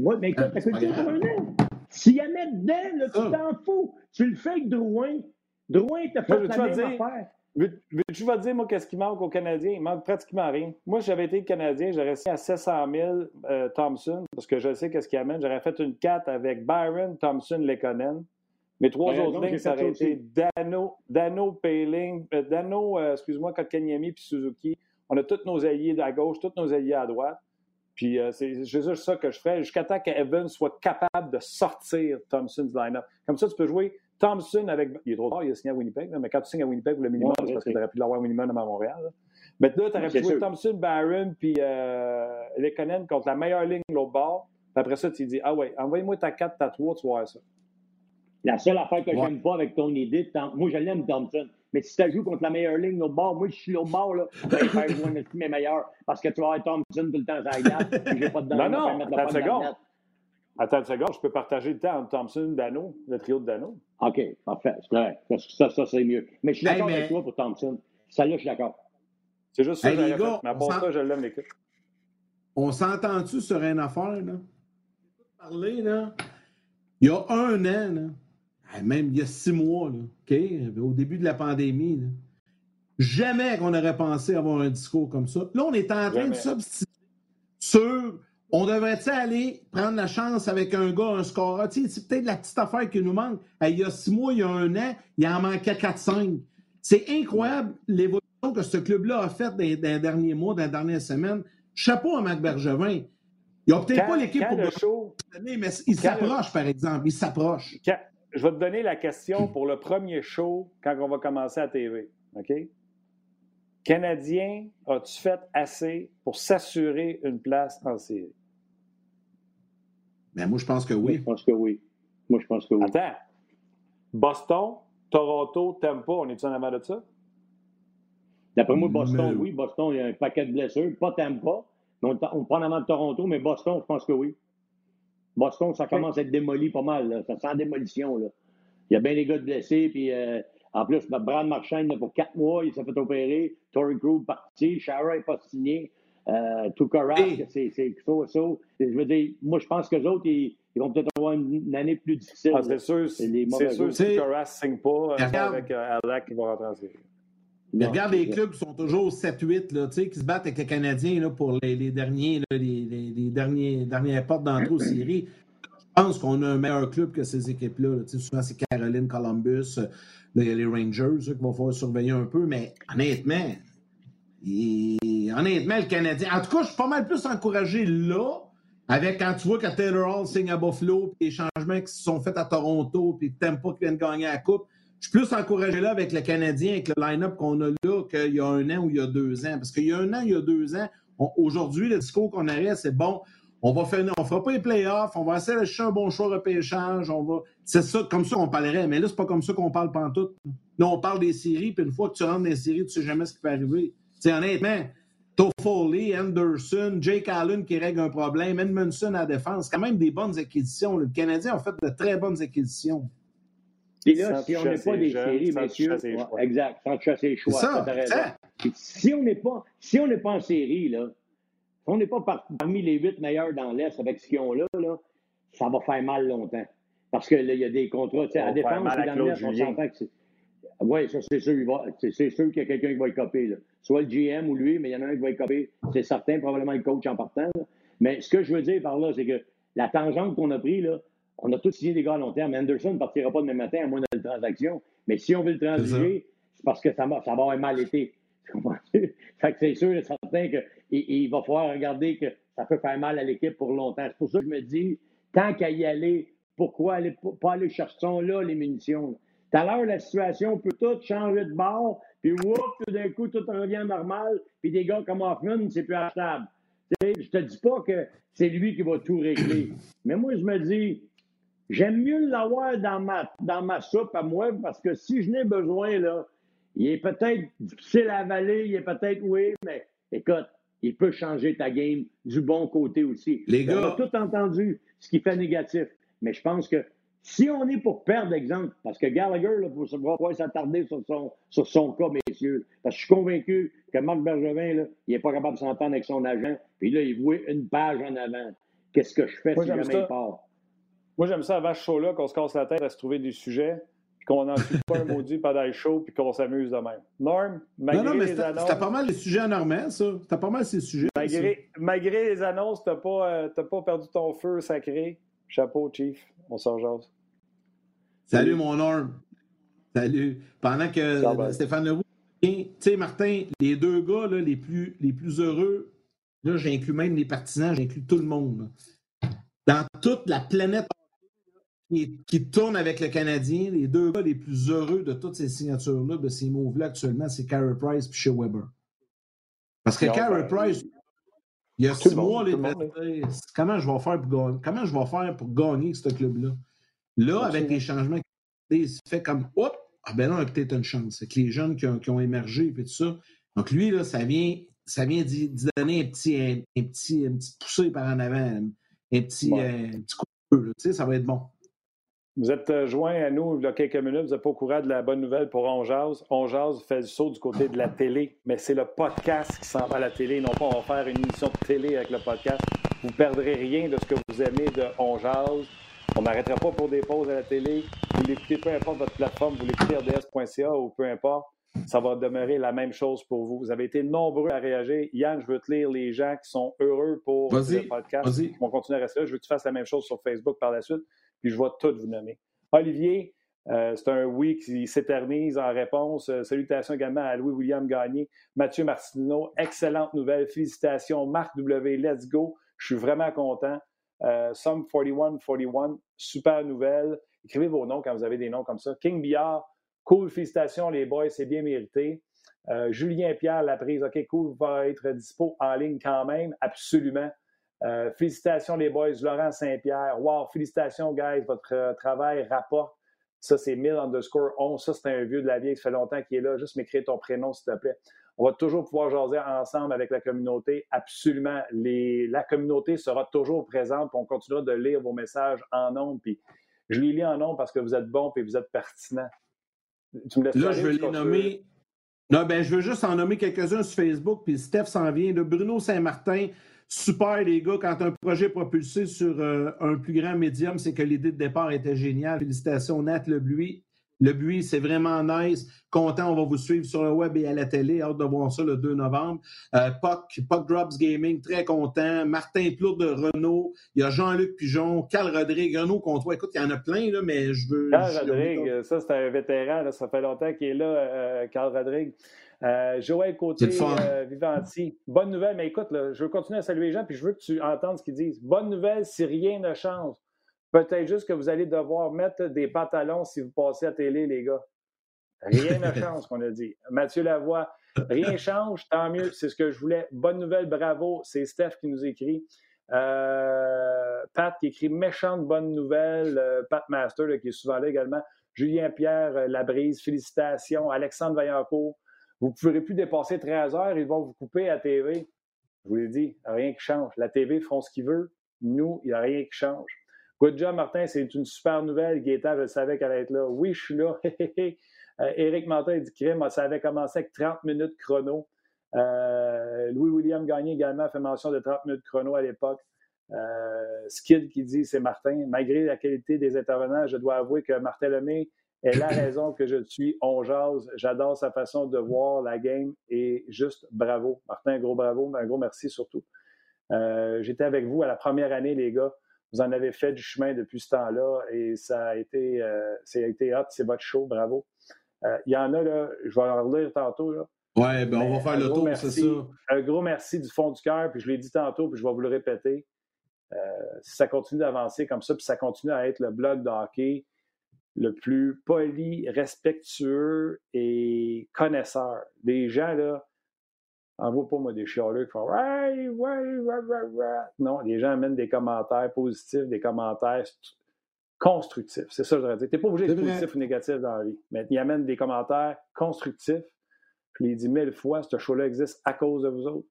Moi, mais écoute, ta culture, c'est un an. S'il y a mettre dedans, là, tu ah. t'en fous. Tu le fais avec Drouin. Drouin t'a fait la même affaire. Vais te dire, moi, qu'est-ce qui manque aux Canadiens? Il manque pratiquement rien. Moi, j'avais été Canadien, j'aurais signé à 700 000 euh, Thompson, parce que je sais qu'est-ce qu'il amène. J'aurais fait une 4 avec Byron, Thompson, Lekonen. Mes trois autres lignes, ça aurait été Dano, Dano, Payling, euh, Dano, euh, excuse-moi, Kotkaniemi puis Suzuki. On a tous nos alliés à gauche, tous nos alliés à droite. Puis euh, c'est juste ça que je ferais jusqu'à temps qu'Evans soit capable de sortir Thompson du line-up. Comme ça, tu peux jouer Thompson avec. Il est trop tard, il a signé à Winnipeg, mais quand tu signes à Winnipeg pour le minimum, c'est parce que tu aurais pu l'avoir au minimum à Montréal. Mais là, tu aurais pu jouer Thompson, Barron, puis euh, Lekonen contre la meilleure ligne de l'autre bord. Puis après ça, tu dis Ah ouais, envoie-moi ta 4, ta 3, tu vas voir ça. La seule affaire que j'aime pas avec ton idée, moi je l'aime Thompson, mais si tu joues contre la meilleure ligne au bord, moi je suis au bord, là, je vais faire jouer mes meilleurs parce que tu vas avoir Thompson tout le temps à la glace, j'ai pas de Non, non, attends une seconde. Attends une seconde, je peux partager le temps entre Thompson et Dano, le trio de Dano? OK, parfait, c'est correct. Ça, ça, c'est mieux. Mais je suis d'accord avec toi pour Thompson. Ça, là, je suis d'accord. C'est juste ça que fait. Mais à ça, je l'aime, l'équipe. On s'entend-tu sur une affaire, là? Parler, là. Il y a un an, là, même il y a six mois, là, au début de la pandémie, jamais qu'on aurait pensé avoir un discours comme ça. Là, on est en train de substituer sur on devrait aller prendre la chance avec un gars, un score? C'est peut-être la petite affaire qui nous manque. il y a six mois, il y a un an, il en manquait 4-5. C'est incroyable l'évolution que ce club-là a faite dans, les derniers mois, dans les dernières semaines. Chapeau à Marc Bergevin. Il n'a peut-être pas l'équipe pour show, mais il s'approche, par exemple. Il s'approche je vais te donner la question pour le premier show quand on va commencer à TV. OK? Canadien, as-tu fait assez pour s'assurer une place en série? Ben, moi, je pense que oui. Moi, je pense que oui. Moi, je pense que oui. Attends. Boston, Toronto, Tampa, on est-tu en avant de ça? D'après moi, Boston, oui. Boston, il y a un paquet de blessures. Pas Tampa. On, on prend en avant de Toronto, mais Boston, je pense que oui. Boston, ça commence à être démoli pas mal. Ça sent démolition. Là. Il y a bien des gars de blessés. Puis, euh, en plus, Brad Marchand, pour quatre mois, il s'est fait opérer. Tory Crew parti. Shara n'est pas signé. Euh, c'est ça, ça. Je veux dire, moi, je pense que les autres, ils, vont peut-être avoir une, année plus difficile. Ah, c'est sûr. C'est sûr si ne signe pas euh, avec euh, Alec qui va rentrer en série regarde les clubs qui sont toujours 7-8, qui se battent avec les Canadiens là, pour les, derniers, les, les, derniers, dernières portes d'entrée aux séries. Je pense qu'on a un meilleur club que ces équipes-là. Souvent, c'est Caroline, Columbus. Là, il y a les Rangers qu'il va falloir surveiller un peu. Mais honnêtement, honnêtement, le Canadien. En tout cas, je suis pas mal plus encouragé là. Avec quand tu vois que Taylor Hall signe à Buffalo, puis les changements qui se sont faits à Toronto, puis Tempo qui vient de gagner la Coupe, je suis plus encouragé là avec le Canadien, avec le line-up qu'on a là, qu'il y a un an ou il y a deux ans. Parce qu'il y a un an, il y a deux ans, aujourd'hui, le discours qu'on aurait, c'est bon, on va faire, on fera pas les playoffs, on va essayer de chercher un bon choix repêchage, on va. C'est ça, comme ça qu'on parlerait. Mais là, c'est pas comme ça qu'on parle tout. Là, on parle des séries, puis une fois que tu rentres dans les séries, tu sais jamais ce qui peut arriver. C'est honnêtement, Toffoli, Anderson, Jake Allen qui règle un problème, Edmondson à la défense, quand même des bonnes acquisitions. Le Canadien a fait de très bonnes acquisitions. Puis là, si on n'est pas des séries, messieurs, exact, sans chasser les choix, ça, Si on n'est pas, si on n'est pas en série, là, si on n'est pas parmi les huit meilleurs dans l'Est avec ce qu'ils ont là, là, ça va faire mal longtemps. Parce qu'il y a des contrats, tu sais, à défense et dans l'Est, on s'entend que c'est. Oui, ça, c'est sûr, c'est sûr qu'il y a quelqu'un qui va être copé. Là. Soit le GM ou lui, mais il y en a un qui va être copé. C'est certain, probablement le coach en partant. Mais ce que je veux dire par là, c'est que la tangente qu'on a prise, là, on a tous signé des gars à long terme. Anderson ne partira pas demain matin à moins la transaction. Mais si on veut le transiger, c'est parce que ça va, ça va avoir mal été. fait que c'est sûr et certain qu'il il va falloir regarder que ça peut faire mal à l'équipe pour longtemps. C'est pour ça que je me dis, tant qu'à y aller, pourquoi aller, pas aller chercher là, les munitions? Tout à l'heure, la situation peut tout changer de bord, puis whoop, tout d'un coup, tout revient normal, puis des gars comme Hoffman, c'est plus achetable. Je te dis pas que c'est lui qui va tout régler. Mais moi, je me dis, J'aime mieux l'avoir dans ma, dans ma soupe à moi parce que si je n'ai besoin, là, il est peut-être difficile à avaler, il est peut-être oui, mais écoute, il peut changer ta game du bon côté aussi. Les gars. On a tout entendu ce qui fait négatif. Mais je pense que si on est pour perdre exemple, parce que Gallagher, là, pour, va pouvoir s'attarder sur son, sur son cas, messieurs, parce que je suis convaincu que Marc Bergevin, là, il n'est pas capable de s'entendre avec son agent, puis là, il voit une page en avant. Qu'est-ce que je fais si jamais il part? Moi, j'aime ça avant ce show-là, qu'on se casse la tête à se trouver des sujets, puis qu'on n'en suit pas un maudit pendant le show, puis qu'on s'amuse de même. Norm, malgré non, non, mais les annonces. C'était pas mal les sujets anormaux, ça. C'était pas mal ces sujets. Malgré, malgré les annonces, t'as pas, euh, pas perdu ton feu sacré. Chapeau, Chief. On s'en jase. Salut, mon Norm. Salut. Pendant que Stéphane Leroux, tu sais, Martin, les deux gars là, les, plus, les plus heureux là, j'inclus même les partisans, j'inclus tout le monde. Dans toute la planète qui, tourne avec le Canadien, les deux gars les plus heureux de toutes ces signatures-là, de ces moves-là actuellement, c'est Carey Price et Shea Weber. Parce que Carey ben, Price, il y a six mois, les comment je vais faire pour gagner, comment je vais faire pour gagner ce club-là? Là, avec les changements, il se fait comme, hop, ah ben là, on a peut-être une chance. C'est que les jeunes qui ont, émergé et tout ça. Donc lui, là, ça vient, ça vient d'y donner un petit, un, petit, une petite poussée par en avant, un petit, euh, petit coup de feu. Tu sais, ça va être bon. Vous êtes euh, joint à nous il y a quelques minutes. Vous n'êtes pas au courant de la bonne nouvelle pour On Jazz. On Jazz fait le saut du côté de la télé, mais c'est le podcast qui s'en va à la télé. Non pas on va faire une émission de télé avec le podcast. Vous ne perdrez rien de ce que vous aimez de On Jazz. On n'arrêtera pas pour des pauses à la télé. Vous l'écoutez, peu importe votre plateforme, vous l'écoutez rds.ca ou peu importe, ça va demeurer la même chose pour vous. Vous avez été nombreux à réagir. Yann, je veux te lire les gens qui sont heureux pour le podcast. On continue à rester là. Je veux que tu fasses la même chose sur Facebook par la suite puis je vais tout vous nommer. Olivier, euh, c'est un oui qui s'éternise en réponse. Euh, salutations également à Louis-William Gagné. Mathieu Martineau, excellente nouvelle. Félicitations. Marc W, let's go. Je suis vraiment content. Euh, Some 4141, super nouvelle. Écrivez vos noms quand vous avez des noms comme ça. King Billard, cool, félicitations les boys, c'est bien mérité. Julien Pierre, la prise, OK, cool, va être dispo en ligne quand même, absolument. Euh, félicitations les boys. Laurent Saint-Pierre. Wow, félicitations, guys. Votre euh, travail rapporte. Ça, c'est 1000 underscore 11. Ça, c'est un vieux de la vieille. Ça fait longtemps qu'il est là. Juste m'écrire ton prénom, s'il te plaît. On va toujours pouvoir jaser ensemble avec la communauté. Absolument. La communauté sera toujours présente. On continuera de lire vos messages en nombre. Puis je les lis en nombre parce que vous êtes bons et vous êtes pertinents. Tu me laisses Là, je vais les nommer? Non, ben, je veux juste en nommer quelques-uns sur Facebook. Puis Steph s'en vient. De Bruno Saint-Martin. Super, les gars, quand un projet propulsé sur euh, un plus grand médium, c'est que l'idée de départ était géniale. Félicitations, Nat Lebuy. Le Buis, c'est vraiment nice. Content, on va vous suivre sur le web et à la télé. Hâte de voir ça le 2 novembre. Euh, Puck, Puck Drops Gaming, très content. Martin Plourde de Renault. Il y a Jean-Luc Pigeon, Carl Rodrigue, Renault toi. Écoute, il y en a plein, là, mais je veux. Carl Rodrigue, ça, c'est un vétéran. ça fait longtemps qu'il est là, euh, Carl Rodrigue. Euh, Joël Côté, euh, Vivanti. Bonne nouvelle, mais écoute, je veux continuer à saluer les gens, puis je veux que tu entendes ce qu'ils disent. Bonne nouvelle si rien ne change. Peut-être juste que vous allez devoir mettre des pantalons si vous passez à télé, les gars. Rien ne change, qu'on a dit. Mathieu Lavoie, rien change, tant mieux, c'est ce que je voulais. Bonne nouvelle, bravo. C'est Steph qui nous écrit. Euh, Pat qui écrit méchante bonne nouvelle. Pat Master qui est souvent là également. Julien Pierre Labrise, félicitations. Alexandre Vaillancourt, vous ne pourrez plus dépasser 13 heures, ils vont vous couper à TV. Je vous l'ai dit, rien qui change. La TV font ce qu'ils veulent. Nous, il n'y a rien qui change. Good job, Martin, c'est une super nouvelle. Gaétan, je savais qu'elle allait être là. Oui, je suis là. euh, Éric Martin dit crime, ça avait commencé avec 30 minutes chrono. Euh, Louis-William Gagné également fait mention de 30 minutes chrono à l'époque. Euh, Skid qui dit c'est Martin. Malgré la qualité des intervenants, je dois avouer que Martin Lemay est la raison que je suis. On jase. J'adore sa façon de voir la game et juste bravo. Martin, un gros bravo, un gros merci surtout. Euh, j'étais avec vous à la première année, les gars. Vous en avez fait du chemin depuis ce temps-là et ça a été, euh, ça a été hot. C'est votre show. Bravo. Euh, il y en a, là, je vais en relire tantôt. Là. Ouais, ben on va faire le tour, c'est ça. Un gros merci du fond du cœur, puis je l'ai dit tantôt, puis je vais vous le répéter. si ça continue d'avancer comme ça, puis ça continue à être le blog de hockey, le plus poli, respectueux et connaisseur. Les gens, là, envoie pas moi des chialeux qui font ouais, ouais, ouais, Non, les gens amènent des commentaires positifs, des commentaires constructifs. C'est ça que je voudrais dire. Tu n'es pas obligé d'être positif ou négatif dans la vie, mais ils amènent des commentaires constructifs. Je l'ai dit mille fois, ce show-là existe à cause de vous autres.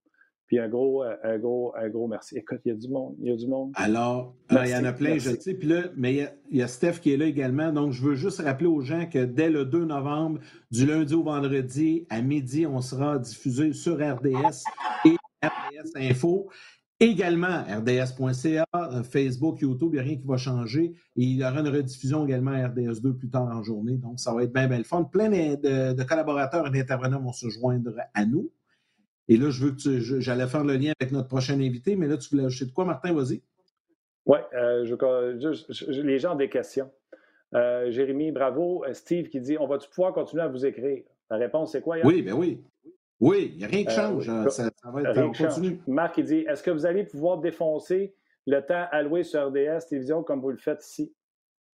Puis un gros, euh, un gros, un gros merci. Écoute, il y a du monde. Il y a du monde. Alors, il y en a plein, je sais. Puis là, mais il y, a, Steph qui est là également. Donc, je veux juste rappeler aux gens que dès le 2 novembre, du lundi au vendredi, à midi, on sera diffusé sur RDS et RDS Info. Également, RDS.ca, euh, Facebook, YouTube, il n'y a rien qui va changer. Et il y aura une rediffusion également à RDS2 plus tard en journée. Donc, ça va être bien, bien le fun. Plein de, de collaborateurs et d'intervenants vont se joindre à nous. Et là, je veux que j'allais faire le lien avec notre prochain invité, mais là, tu voulais ajouter de quoi, Martin? Vas-y. Oui, euh, les gens ont des questions. Euh, Jérémy, bravo. Euh, Steve qui dit On va-tu pouvoir continuer à vous écrire? La réponse, c'est quoi? Oui, bien oui. Oui, il n'y a rien qui change. ça, va être Marc, il dit est-ce que vous allez pouvoir défoncer le temps alloué sur RDS Télévision comme vous le faites ici?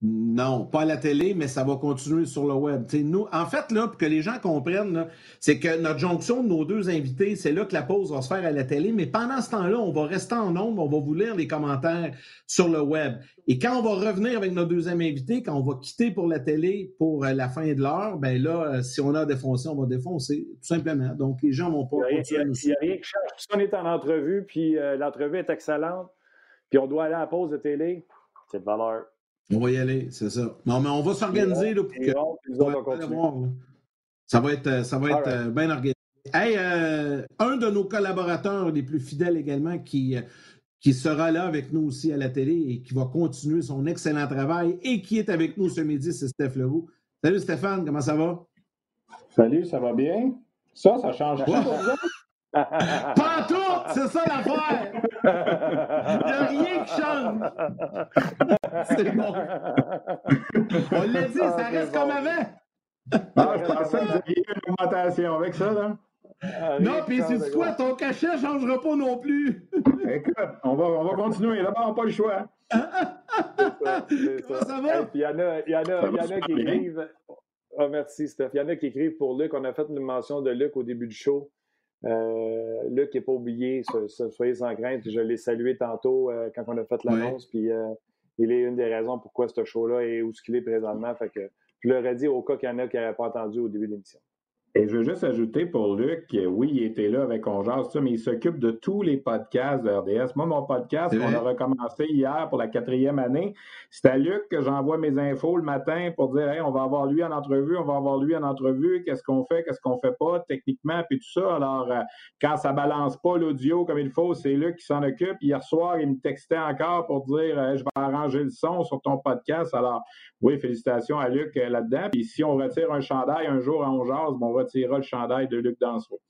Non, pas à la télé, mais ça va continuer sur le web. nous, en fait, là, pour que les gens comprennent, c'est que notre jonction de nos deux invités, c'est là que la pause va se faire à la télé, mais pendant ce temps-là, on va rester en nombre, on va vous lire les commentaires sur le web. Et quand on va revenir avec nos deuxième invité, quand on va quitter pour la télé pour euh, la fin de l'heure, ben là, euh, si on a défoncé, on va défoncer, tout simplement. Donc, les gens vont pas Il n'y a, rien qui change. Si on est en entrevue, puis euh, l'entrevue est excellente, puis on doit aller à la pause de télé, c'est de valeur. On va y aller, c'est ça. Non, mais on va s'organiser pour que. Ça va être, ça va être euh, bien organisé. Hey, euh, un de nos collaborateurs les plus fidèles également qui, qui sera là avec nous aussi à la télé et qui va continuer son excellent travail et qui est avec nous ce midi, c'est Steph Leroux. Salut Stéphane, comment ça va? Salut, ça va bien? Ça, ça change quoi? Pas tout, c'est ça l'affaire. Il n'y a rien qui change. C'est bon. On l'a dit, ça ah, reste comme avant. Ah, je pensais que vous aviez une augmentation avec ça, là. Ah, non, puis c'est quoi, ton cachet ne changera pas non plus. Écoute, on va, on va continuer. D'abord, on n'a pas le choix. Comment ça va? Il y en a, y en a, y en a qui écrivent. Oh, merci, Steph. Il y en a qui écrivent pour Luc. On a fait une mention de Luc au début du show. Euh, Luc n'est pas oublié, soyez sans crainte. Je l'ai salué tantôt euh, quand on a fait l'annonce, puis euh, il est une des raisons pourquoi ce show-là est où ce qu'il est présentement. Fait que je l'aurais dit au cas qu'il y en a qui n'avaient pas entendu au début de l'émission. Et je veux juste ajouter pour Luc, oui, il était là avec On mais il s'occupe de tous les podcasts de RDS. Moi, mon podcast, on a recommencé hier pour la quatrième année. C'est à Luc que j'envoie mes infos le matin pour dire, hey, on va avoir lui en entrevue, on va avoir lui en entrevue, qu'est-ce qu'on fait, qu'est-ce qu'on fait pas techniquement, puis tout ça. Alors, euh, quand ça balance pas l'audio comme il faut, c'est Luc qui s'en occupe. Hier soir, il me textait encore pour dire, je vais arranger le son sur ton podcast. Alors, oui, félicitations à Luc euh, là-dedans. Puis si on retire un chandail un jour à On bon, on retirera le chandail de Luc Dansereau.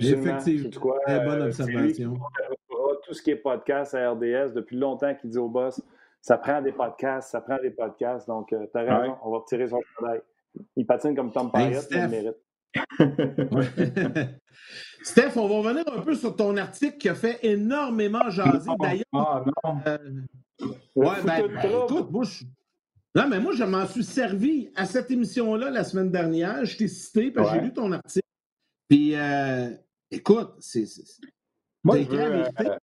Effectivement. Quoi, Très bonne euh, observation. tout ce qui est podcast à RDS, depuis longtemps qu'il dit au boss, ça prend des podcasts, ça prend des podcasts. Donc, euh, tu as raison, on va retirer son chandail. Il patine comme Tom Payette, il le mérite. Steph, on va revenir un peu sur ton article qui a fait énormément jaser. D'ailleurs, ah, non. ouais, ben, ben, écoute, moi, non, mais moi, je m'en suis servi à cette émission-là la semaine dernière. Je t'ai cité, parce que j'ai lu ton article. Puis, euh, écoute, c'est. Moi, je veux, euh,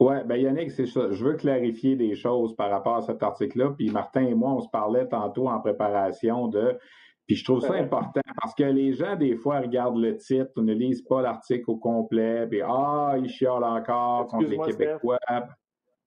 ouais, ben Yannick, c'est ça. Je veux clarifier des choses par rapport à cet article-là. Puis Martin et moi, on se parlait tantôt en préparation de. Puis je trouve ça important parce que les gens, des fois, regardent le titre, ne lisent pas l'article au complet, puis ah, ils chiolent encore contre les Québécois.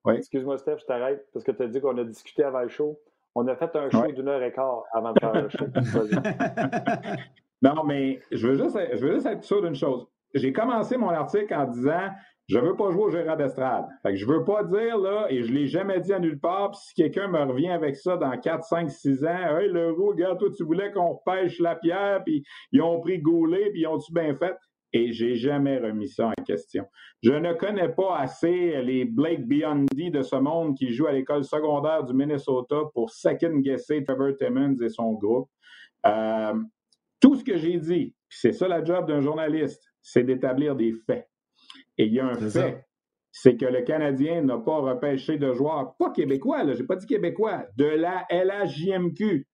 Excuse-moi, Steph, je t'arrête parce que tu as dit qu'on a discuté avant le show. On a fait un show d'une heure et quart avant de faire le show. non, mais je veux juste, je veux juste être sûr d'une chose. J'ai commencé mon article en disant je veux pas jouer au gérant d'estrade. Fait que je veux pas dire, là, et je l'ai jamais dit à nulle part, puis si quelqu'un me revient avec ça dans 4, 5, 6 ans, Hey, le roux, regarde, toi, tu voulais qu'on pêche la pierre, puis ils ont pris Goulet, puis ils ont-tu bien fait? Et j'ai jamais remis ça en question. Je ne connais pas assez les Blake Biondi de ce monde qui jouent à l'école secondaire du Minnesota pour second-guesser Trevor Timmons et son groupe. Euh, tout ce que j'ai dit, c'est ça la job d'un journaliste, c'est d'établir des faits. Et il y a un fait, c'est que le Canadien n'a pas repêché de joueurs, pas québécois, là, j'ai pas dit québécois, de la LHJMQ.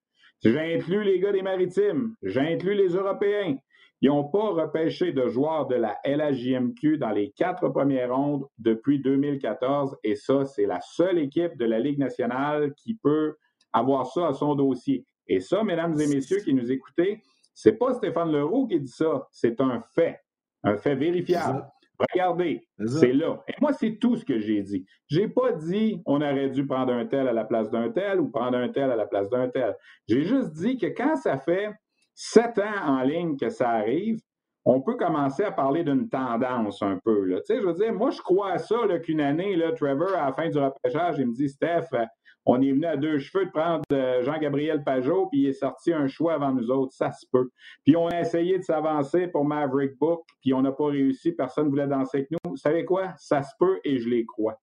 J'ai inclus les gars des Maritimes, j'ai inclus les Européens, ils n'ont pas repêché de joueurs de la LHJMQ dans les quatre premières rondes depuis 2014 et ça, c'est la seule équipe de la Ligue nationale qui peut avoir ça à son dossier. Et ça, mesdames et messieurs qui nous écoutez, c'est pas Stéphane Leroux qui dit ça, c'est un fait, un fait vérifiable. Regardez, c'est là. Et moi, c'est tout ce que j'ai dit. J'ai pas dit on aurait dû prendre un tel à la place d'un tel ou prendre un tel à la place d'un tel. J'ai juste dit que quand ça fait sept ans en ligne que ça arrive, on peut commencer à parler d'une tendance un peu. Là. Tu je veux dire, moi, je crois à ça qu'une année, Trevor, à la fin du repêchage, il me dit Steph, euh, on est venu à deux cheveux de prendre euh, Jean-Gabriel Pajot, puis il est sorti un choix avant nous autres. Ça se peut. Puis on a essayé de s'avancer pour Maverick Book, puis on n'a pas réussi. Personne ne voulait danser avec nous. Vous savez quoi? Ça se peut et je les crois.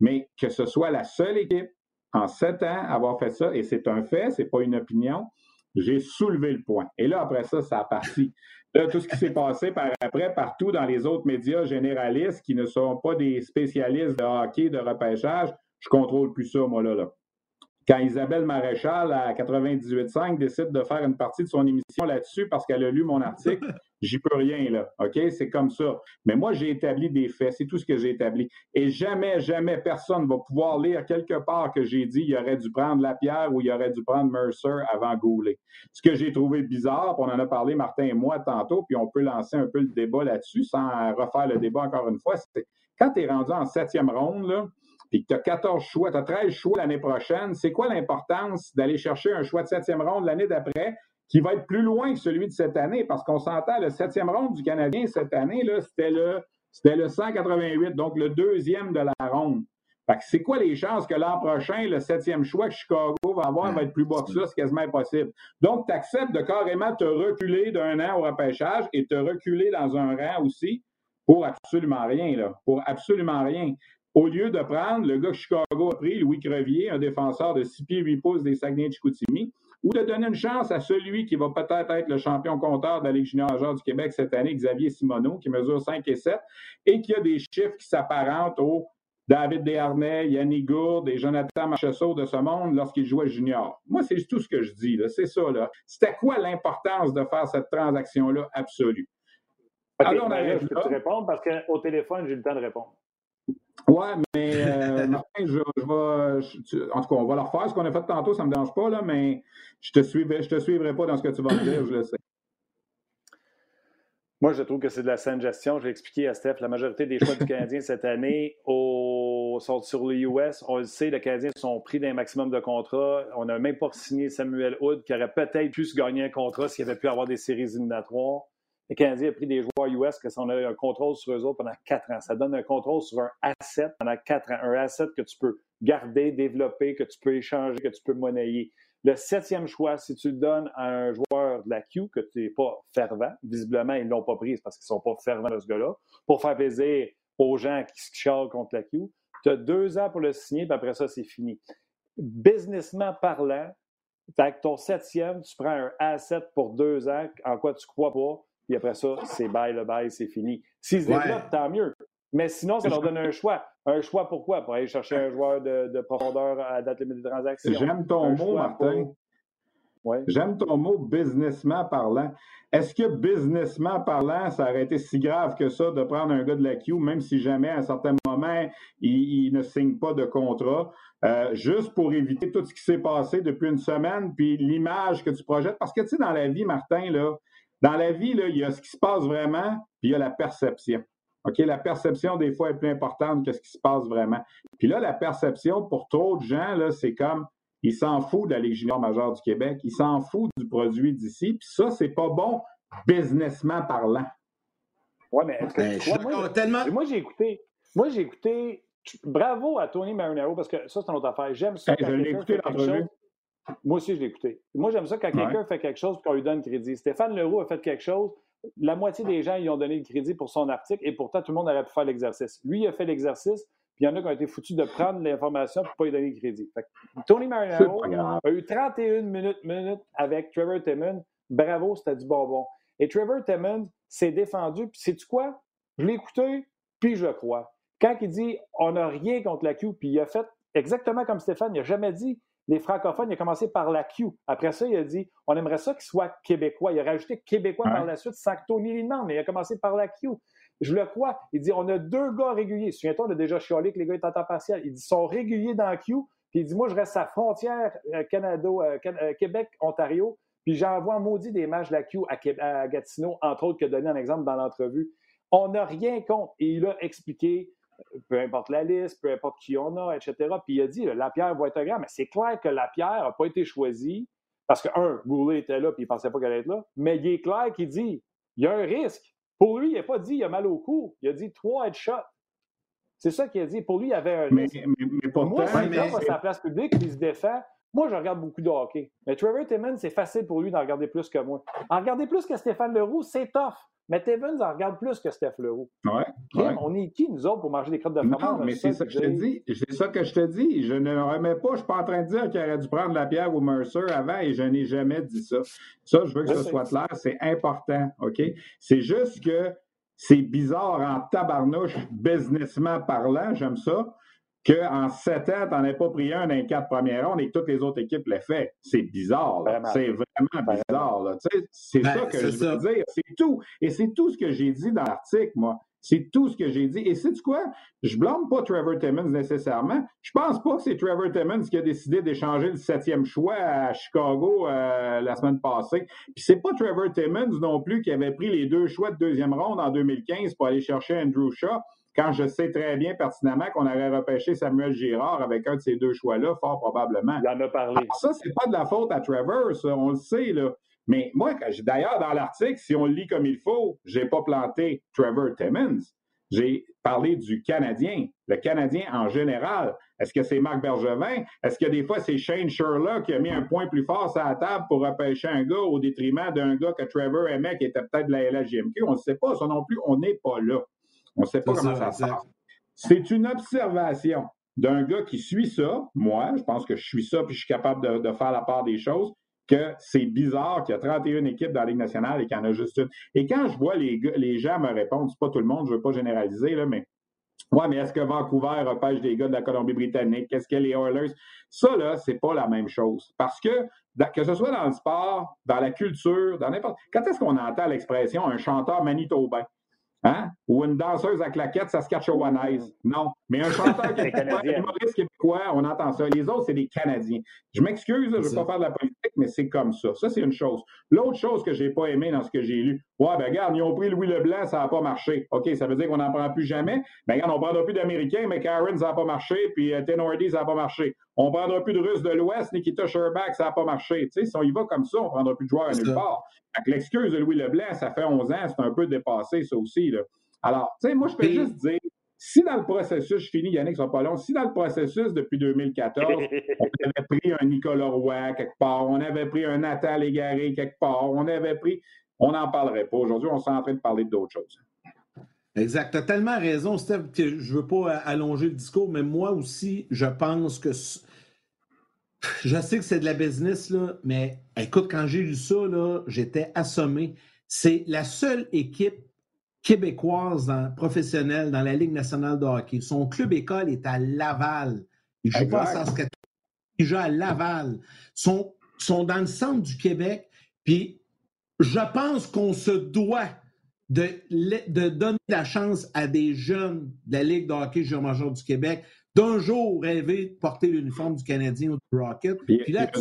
Mais que ce soit la seule équipe en sept ans à avoir fait ça, et c'est un fait, c'est pas une opinion, j'ai soulevé le point. Et là, après ça, ça a parti. Là, tout ce qui s'est passé par après, partout dans les autres médias généralistes qui ne sont pas des spécialistes de hockey, de repêchage, je contrôle plus ça, moi, là. là. Quand Isabelle Maréchal, à 98.5, décide de faire une partie de son émission là-dessus parce qu'elle a lu mon article, j'y peux rien, là. OK? C'est comme ça. Mais moi, j'ai établi des faits. C'est tout ce que j'ai établi. Et jamais, jamais personne va pouvoir lire quelque part que j'ai dit il aurait dû prendre la pierre ou il aurait dû prendre Mercer avant Goulet. Ce que j'ai trouvé bizarre, on en a parlé, Martin et moi, tantôt, puis on peut lancer un peu le débat là-dessus sans refaire le débat encore une fois, c'est quand tu es rendu en septième ronde, là, puis que tu as 14 choix, tu as 13 choix l'année prochaine, c'est quoi l'importance d'aller chercher un choix de septième ronde l'année d'après qui va être plus loin que celui de cette année? Parce qu'on s'entend, le septième ronde du Canadien cette année, c'était le, le 188, donc le deuxième de la ronde. Fait que c'est quoi les chances que l'an prochain, le septième choix que Chicago va avoir va être plus bas que ça? C'est quasiment impossible. Donc, tu acceptes de carrément te reculer d'un an au repêchage et te reculer dans un rang aussi pour absolument rien, là. Pour absolument rien au lieu de prendre le gars que Chicago a pris, Louis Crevier, un défenseur de 6 pieds 8 pouces des Saguenay-Chicoutimi, ou de donner une chance à celui qui va peut-être être le champion compteur de la Ligue junior majeure du Québec cette année, Xavier Simoneau, qui mesure 5 et 7, et qui a des chiffres qui s'apparentent aux David Desharnais, Yannick Gourde et Jonathan Marchessault de ce monde lorsqu'il jouait junior. Moi, c'est tout ce que je dis, c'est ça. Là. C'était quoi l'importance de faire cette transaction-là absolue? Alors, on arrive je peux te répondre parce qu'au téléphone, j'ai le temps de répondre. Oui, mais euh, Martin, je, vais. en tout cas, on va le refaire. Ce qu'on a fait tantôt, ça ne me dérange pas, là, mais je ne te, suivrai, je te suivrai pas dans ce que tu vas me dire, je le sais. Moi, je trouve que c'est de la saine gestion. Je l'ai expliqué à Steph. La majorité des choix du Canadien cette année au... sont sur les US. On le sait, les Canadiens sont pris d'un maximum de contrats. On n'a même pas signé Samuel Hood, qui aurait peut-être pu se gagner un contrat s'il avait pu avoir des séries éliminatoires. Le Canadien a pris des joueurs US que on a un contrôle sur eux autres pendant quatre ans. Ça donne un contrôle sur un asset pendant quatre ans. Un asset que tu peux garder, développer, que tu peux échanger, que tu peux monnayer. Le septième choix, si tu le donnes à un joueur de la Q, que tu n'es pas fervent, visiblement, ils ne l'ont pas pris parce qu'ils ne sont pas fervents de ce gars-là, pour faire plaisir aux gens qui se chialent contre la Q, tu as deux ans pour le signer, puis après ça, c'est fini. Businessment parlant, avec ton septième, tu prends un asset pour deux ans en quoi tu crois pas, puis après ça, c'est bye le bye, c'est fini. S'ils se développent, tant mieux. Mais sinon, ça leur donne un choix. Un choix pourquoi? Pour aller chercher un joueur de, profondeur à date limite de transaction. J'aime ton mot, Martin. J'aime ton mot businessment parlant. Est-ce que businessment parlant, ça aurait été si grave que ça de prendre un gars de la Q, même si jamais à un certain moment, il, ne signe pas de contrat, euh, juste pour éviter tout ce qui s'est passé depuis une semaine, puis l'image que tu projettes? Parce que, tu sais, dans la vie, Martin, là, dans la vie, là, il y a ce qui se passe vraiment, puis il y a la perception. OK, la perception, des fois, est plus importante que ce qui se passe vraiment. Puis là, la perception, pour trop de gens, là, c'est comme, ils s'en foutent de la Ligue junior majeure du Québec, ils s'en foutent du produit d'ici, puis ça, c'est pas bon, businessment parlant. Oui, mais est-ce que ben, moi, tellement... moi, j'ai écouté, moi, j'ai écouté, bravo à Tony Marinaro, parce que ça, c'est une autre affaire. J'aime ça. je l'ai écouté l'entrevue. Moi aussi, je l'ai écouté. Moi, j'aime ça quand quelqu'un fait quelque chose et qu'on lui donne crédit. Stéphane Leroux a fait quelque chose. La moitié des gens lui ont donné le crédit pour son article et pourtant, tout le monde aurait pu faire l'exercice. Lui, il a fait l'exercice, puis il y en a qui ont été foutus de prendre l'information pour ne pas lui donner le crédit. Tony Marinaro a eu 31 minutes, minutes avec Trevor Timmons. Bravo, c'était du bonbon. Et Trevor Timmons s'est défendu, puis sais-tu quoi? Je l'ai écouté, puis je crois. Quand il dit on n'a rien contre la Q, puis il a fait exactement comme Stéphane, il n'a jamais dit les francophones, il a commencé par la Q. Après ça, il a dit on aimerait ça qu'il soit québécois. Il a rajouté québécois par la suite sans que Tony lui demande, mais il a commencé par la Q. Je le crois. Il dit on a deux gars réguliers. Souviens-toi, on a déjà chialé que les gars étaient en temps partiel. Il dit ils sont réguliers dans la Q. Puis il dit moi, je reste à frontière euh, Canada, euh, euh, Québec-Ontario. Puis j'envoie maudit des matchs de la Q à, Gatineau, entre autres, qui a donné un exemple dans l'entrevue. On n'a rien contre. Et il a expliqué peu importe la liste, peu importe qui on a, etc. Puis il a dit, la pierre va être grande, mais c'est clair que la pierre n'a pas été choisie parce que, un, Goulet était là puis il ne pensait pas qu'elle allait être là, mais il est clair qu'il dit, il y a un risque. Pour lui, il n'a pas dit, il a mal au cou, il a dit trois headshots. C'est ça qu'il a dit. Pour lui, il y avait un risque. Mais, mais, pourtant, moi, si mais... sa place publique il se défend, moi, je regarde beaucoup de hockey. Mais Trevor Timmons, c'est facile pour lui d'en regarder plus que moi. En regarder plus que Stéphane Leroux, c'est tough. Mais Evans en regarde plus que Steph Leroux. Ouais, On est qui, nous autres, pour manger des crottes de fromage? Non, mais c'est ça, que je te dis. C'est ça que je te dis. Je ne remets pas. Je ne suis pas en train de dire qu'il aurait dû prendre la pierre au Mercer avant et je n'ai jamais dit ça. Ça, je veux que ce soit clair. C'est important, OK? C'est juste que c'est bizarre en tabarnouche, businessment parlant, j'aime ça qu'en sept ans, tu n'en as pas pris un dans les quatre premières rondes et que toutes les autres équipes l'aient fait. C'est bizarre. C'est vraiment bizarre. C'est ben, ça que je veux dire. C'est tout. Et c'est tout ce que j'ai dit dans l'article, moi. C'est tout ce que j'ai dit. Et c'est quoi? Je blâme pas Trevor Timmons nécessairement. Je pense pas que c'est Trevor Timmons qui a décidé d'échanger le septième choix à Chicago euh, la semaine passée. Puis c'est pas Trevor Timmons non plus qui avait pris les deux choix de deuxième ronde en 2015 pour aller chercher Andrew Shaw quand je sais très bien pertinemment qu'on aurait repêché Samuel Girard avec un de ces deux choix-là, fort probablement. Il en a parlé. Alors ça, c'est pas de la faute à Trevor, ça, on le sait, là. Mais moi, d'ailleurs, dans l'article, si on le lit comme il faut, j'ai pas planté Trevor Timmons. J'ai parlé du Canadien, le Canadien en général. Est-ce que c'est Marc Bergevin? Est-ce que des fois c'est Shane Sherlock qui a mis un point plus fort sur la table pour repêcher un gars au détriment d'un gars que Trevor aimait qui était peut-être de la LHJMQ? On ne sait pas, ça non plus, on n'est pas là. On ne sait pas comment ça, se passe. C'est une observation d'un gars qui suit ça. Moi, je pense que je suis ça puis je suis capable de, faire la part des choses que c'est bizarre qu'il y a 31 équipes dans la Ligue nationale et qu'il y en a juste une. Et quand je vois les, les gens me répondre, c'est pas tout le monde, je ne veux pas généraliser, là, mais Ouais, mais est-ce que Vancouver repêche des gars de la Colombie-Britannique? Qu'est-ce que les Oilers? Ça, là, c'est pas la même chose. Parce que, que ce soit dans le sport, dans la culture, dans n'importe. Quand est-ce qu'on entend l'expression un chanteur manitobain? Hein? Ou une danseuse à claquettes saskatchewanaise. Non. Mais un chanteur québécois, un humoriste québécois, on entend ça. Les autres, c'est des Canadiens. Je m'excuse, je ne veux pas faire de la politique, mais c'est comme ça. Ça, c'est une chose. L'autre chose que je n'ai pas aimé dans ce que j'ai lu, ouais, ben regarde, ils ont pris Louis Leblanc, ça n'a pas marché. OK, ça veut dire qu'on n'en prend plus jamais. Ben regarde, on ne prendra plus d'Américains, mais Karen, ça n'a pas marché, puis euh, Tenordi, ça n'a pas marché. On ne prendra plus de Russes de l'Ouest, Nikita Sherbak, ça n'a pas marché. Tu sais, si on y va comme ça, on ne prendra plus de joueurs à nulle part. L'excuse de Louis Leblanc, ça fait 11 ans, c'est un peu dépassé, ça aussi. Là. Alors, tu sais, moi, je peux juste dire, si dans le processus, je finis, Yannick, ça pas long, si dans le processus depuis 2014, on avait pris un Nicolas Roy quelque part, on avait pris un Natal Égaré quelque part, on avait pris, on n'en parlerait pas. Aujourd'hui, on est en train de parler d'autres choses. Exact. Tu as tellement raison, Steph, que je ne veux pas allonger le discours, mais moi aussi, je pense que. Je sais que c'est de la business, là, mais écoute, quand j'ai lu ça, j'étais assommé. C'est la seule équipe québécoise professionnelle dans la Ligue nationale de hockey. Son club école est à Laval. Il joue pas à Saskatoon. Il joue à Laval. Sont, sont dans le centre du Québec. Puis je pense qu'on se doit de, de, donner la chance à des jeunes de la Ligue de hockey junior major du Québec d'un jour rêver de porter l'uniforme du Canadien ou du Rocket. Puis, là, tu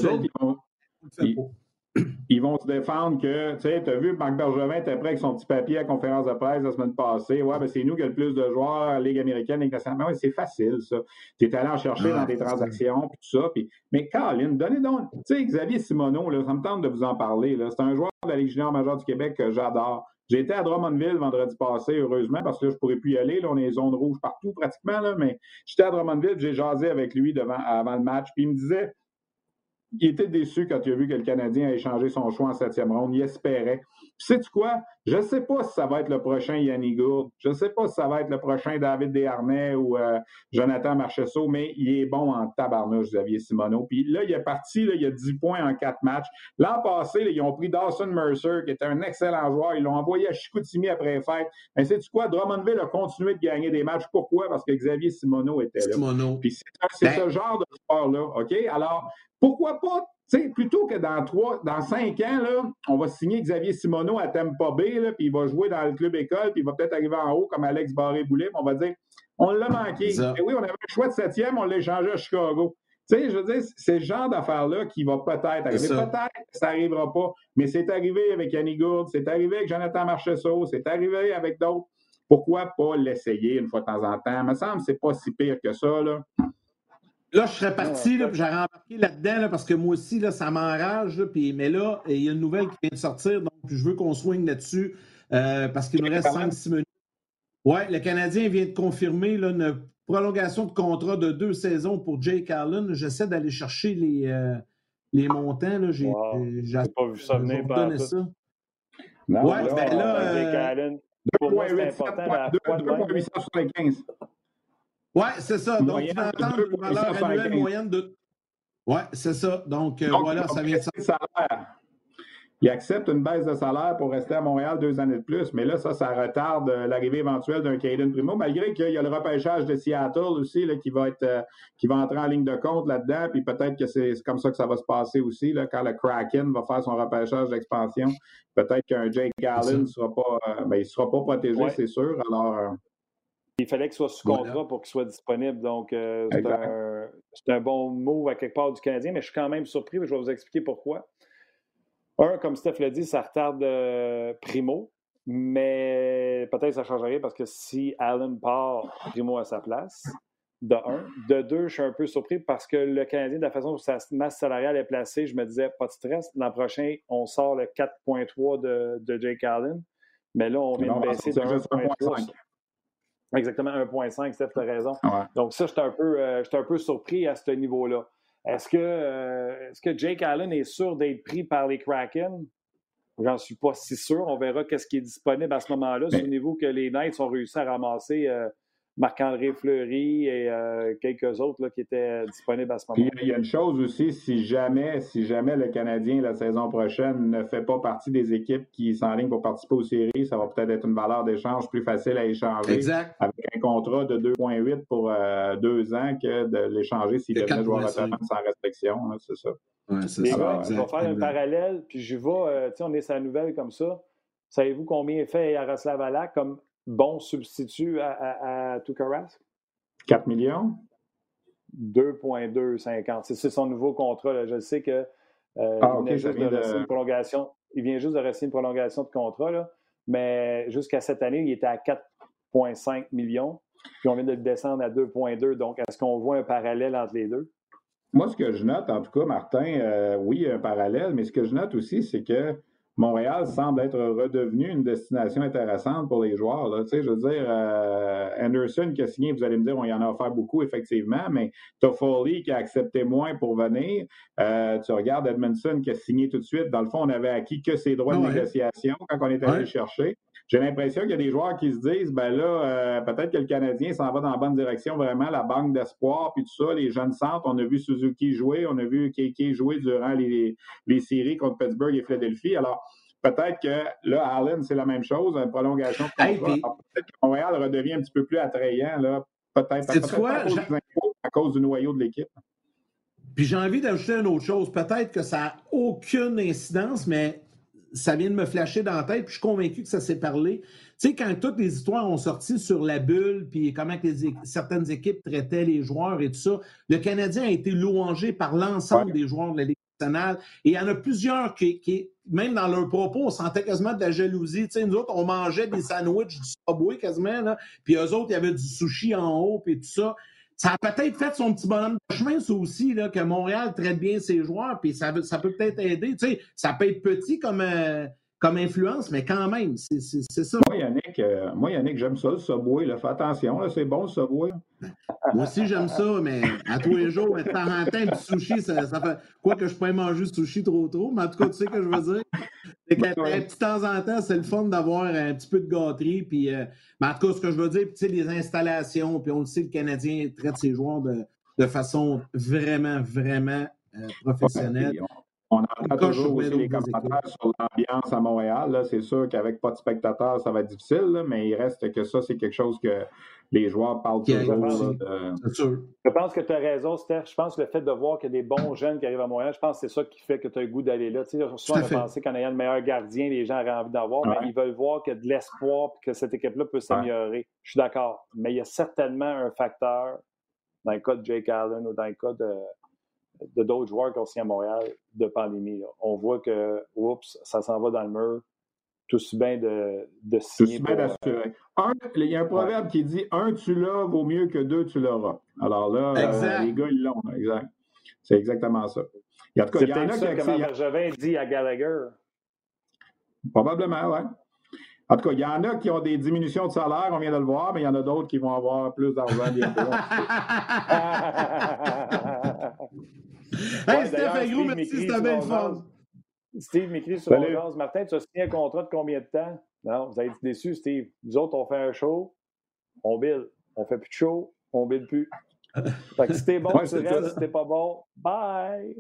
ils vont se défendre que, tu sais, tu as vu, Marc Bergevin était prêt avec son petit papier à la conférence de presse la semaine passée. Ouais, ben c'est nous qui avons le plus de joueurs, Ligue américaine, Ligue nationale. Mais ouais, c'est facile, ça. Tu es allé en chercher dans tes transactions, puis tout ça. Mais Caroline, donnez donc. Tu sais, Xavier Simoneau, là, ça me tente de vous en parler. C'est un joueur de la Ligue junior majeure du Québec que j'adore. J'étais à Drummondville vendredi passé, heureusement, parce que là, je ne pourrais plus y aller. Là, on est zone rouge partout pratiquement, là, mais j'étais à Drummondville, j'ai jasé avec lui devant, avant le match, puis il me disait il était déçu quand il a vu que le Canadien a échangé son choix en septième ronde. Il espérait. Sais-tu quoi? Je ne sais pas si ça va être le prochain Yanni Gourde. Je ne sais pas si ça va être le prochain David Desharnais ou euh, Jonathan Marcheseau, mais il est bon en tabarnouche, Xavier Simoneau. Puis là, il est parti, là, il a 10 points en 4 matchs. L'an passé, ils ont pris Dawson Mercer, qui était un excellent joueur. Ils l'ont envoyé à Chicoutimi après les fêtes. Mais sais-tu quoi? Drummondville a continué de gagner des matchs. Pourquoi? Parce que Xavier Simoneau était là. Simoneau. Puis c'est ben ce genre de sport-là, OK? Alors, pourquoi pas, sais, plutôt que dans trois, dans cinq ans, là, on va signer Xavier Simoneau à Tampa Bay, là, puis il va jouer dans le club école, puis il va peut-être arriver en haut comme Alex Barré-Boulet, on va dire, on l'a manqué. Et oui, on avait un choix de septième, on l'a échangé à Chicago. Tu sais, je veux dire, c'est le genre d'affaire-là qui va peut-être arriver. Peut-être que ça n'arrivera pas, mais c'est arrivé avec Yannick Gourde, c'est arrivé avec Jonathan Marcheseau, c'est arrivé avec d'autres. Pourquoi pas l'essayer une fois de temps en temps? Il me semble que c'est pas si pire que ça, là. Là, je serais parti, là, puis j'aurais embarqué là-dedans, parce que moi aussi, là, ça m'enrage. Puis, mais là, il y a une nouvelle qui vient de sortir, donc je veux qu'on swing là-dessus, euh, parce qu'il nous reste 5-6 minutes. Oui, le Canadien vient de confirmer là, une prolongation de contrat de deux saisons pour Jake Allen. J'essaie d'aller chercher les, euh, les montants. J'ai wow. pas vu ça venir. ça. Non, ouais, là, ben là euh, 2,875. Ouais, c'est ça. Donc, tu vas entendre une valeur annuelle moyenne de. Ouais, c'est ça. Donc, euh, voilà, ça vient de ça. Il accepte une baisse de salaire pour rester à Montréal deux années de plus, mais là, ça, ça retarde euh, l'arrivée éventuelle d'un Caden Primo, malgré qu'il y a le repêchage de Seattle aussi là, qui va être euh, qui va entrer en ligne de compte là-dedans, puis peut-être que c'est comme ça que ça va se passer aussi, là, quand le Kraken va faire son repêchage d'expansion. Peut-être qu'un Jake Allen ne sera pas euh, ben, il sera pas protégé, c'est sûr. Alors il fallait qu'il soit sous contrat pour qu'il soit disponible. Donc, c'est un, un, bon move à quelque part du Canadien, mais je suis quand même surpris. Je vais vous expliquer pourquoi. Un, comme Steph l'a dit, ça retarde euh, Primo, mais peut-être que ça ne change rien parce que si Allen part, Primo à sa place, de un. De deux, je suis un peu surpris parce que le Canadien, de la façon dont sa masse salariale est placée, je me disais, pas de stress. L'an prochain, on sort le 4.3 de, de, Jake Allen, mais là, on vient de baisser de 1.3. Exactement, 1.5, Steph, tu as raison. Donc ça, j'étais un, peu, euh, un peu surpris à ce niveau-là. Est-ce que, euh, est-ce que Jake Allen est sûr d'être pris par les Kraken? J'en suis pas si sûr. On verra qu'est-ce qui est disponible à ce moment-là. Souvenez-vous que les Knights ont réussi à ramasser euh, Marc-André Fleury et euh, quelques autres là, qui étaient disponibles à ce moment-là. Il y a une chose aussi, si jamais, si jamais le Canadien la saison prochaine ne fait pas partie des équipes qui s'enlignent pour participer aux séries, ça va peut-être être une valeur d'échange plus facile à échanger exact. avec un contrat de 2,8 pour euh, deux ans que de l'échanger s'il devenait joueur autonome sans restriction. Hein, c'est ça. Ouais, c'est ça. je vais faire un parallèle, puis je vais, euh, sais, on est sa nouvelle comme ça. Savez-vous combien est fait Yaroslav Alak comme bon substitut à, à, à 4 millions? 2,250. C'est son nouveau contrat. Je sais que euh, ah, il, vient juste de une prolongation. il vient juste de rester une prolongation de contrat, là, mais jusqu'à cette année, il était à 4,5 millions. Puis on vient de le descendre à 2,2. Donc, est-ce qu'on voit un parallèle entre les deux? Moi, ce que je note, en tout cas, Martin, euh, oui, il y a un parallèle, mais ce que je note aussi, c'est que Montréal semble être redevenu une destination intéressante pour les joueurs. Là. Tu sais, je veux dire, euh, Anderson qui a signé, vous allez me dire, on y en a offert beaucoup, effectivement, mais Toffoli qui a accepté moins pour venir. Euh, tu regardes Edmondson qui a signé tout de suite. Dans le fond, on avait acquis que ses droits de négociation quand on est allé chercher. J'ai l'impression qu'il y a des joueurs qui se disent, ben là, euh, peut-être que le Canadien s'en va dans la bonne direction, vraiment, la banque d'espoir, puis tout ça, les jeunes centres. On a vu Suzuki jouer, on a vu Keke jouer durant les, les séries contre Pittsburgh et Philadelphie. Alors, peut-être que là, Allen, c'est la même chose, une prolongation contrat. Peut-être que Montréal redevient un petit peu plus attrayant, là, peut-être à, cause du noyau de l'équipe. Puis j'ai envie d'ajouter une autre chose. Peut-être que ça n'a aucune incidence, mais ça vient de me flasher dans la tête, puis je suis convaincu que ça s'est parlé. Tu sais, quand toutes les histoires ont sorti sur la bulle, puis comment certaines équipes traitaient les joueurs et tout ça, le Canadien a été louangé par l'ensemble des joueurs de la Ligue nationale. Et il y en a plusieurs qui, même dans leurs propos, on sentait quasiment de la jalousie. Tu sais, nous autres, on mangeait des sandwichs du Subway quasiment, là, puis eux autres, il y avait du sushi en haut, puis tout ça ça a peut-être fait son petit bonhomme de chemin, ça aussi, là, que Montréal traite bien ses joueurs, puis ça, ça peut peut-être aider. Tu sais, ça peut être petit comme, euh, comme influence, mais quand même, c'est ça. Moi, Yannick, euh, moi, Yannick j'aime ça, le Subway. Là. Fais attention, c'est bon, le Subway. Moi aussi, j'aime ça, mais à tous les jours, de temps en temps, du sushi, ça, fait. Quoi que je pourrais manger du sushi trop tôt, mais en tout cas, tu sais ce que je veux dire. C'est que, de temps en temps, c'est le fun d'avoir un petit peu de gâterie. Puis, euh, mais en tout cas, ce que je veux dire, tu sais, les installations, puis on le sait, le Canadien traite ses joueurs de, de façon vraiment, vraiment euh, professionnelle. On entend toujours aussi les commentaires sur l'ambiance à Montréal. C'est sûr qu'avec pas de spectateurs, ça va être difficile, mais il reste que ça, c'est quelque chose que les joueurs parlent toujours. Je pense que tu as raison, Steph. Je pense que le fait de voir qu'il y a des bons jeunes qui arrivent à Montréal, je pense que c'est ça qui fait que tu as le goût d'aller là. Tu sais, souvent, on a pensé qu'en ayant le meilleur gardien, les gens auraient envie d'avoir, mais ils veulent voir qu'il y a de l'espoir et que cette équipe-là peut s'améliorer. Je suis d'accord. Mais il y a certainement un facteur, dans le cas de Jake Allen ou dans le cas de de d'autres joueurs qui ont signé à Montréal de pandémie. On voit que, oups, ça s'en va dans le mur. Tout si bien de, de signer. Tout bien d'assurer. Il y a un proverbe qui dit un tu l'as vaut mieux que deux tu l'auras. Alors là, euh, les gars, ils l'ont. Exact. C'est exactement ça. Il y a, en tout cas, il y en a ça, qui comme Bergevin dit à Gallagher. Probablement, oui. En tout cas, il y en a qui ont des diminutions de salaire, on vient de le voir, mais il y en a d'autres qui vont avoir plus d'argent bientôt. hey, Steph gros, merci, c'était fun. Steve m'écrit sur mon gaz. Martin, tu as signé un contrat de combien de temps? Non, vous avez été déçu, Steve. Nous autres, on fait un show, on bill. On fait plus de show, on bill plus. Fait que si t'es bon, tu restes. Si t'es pas bon, bye!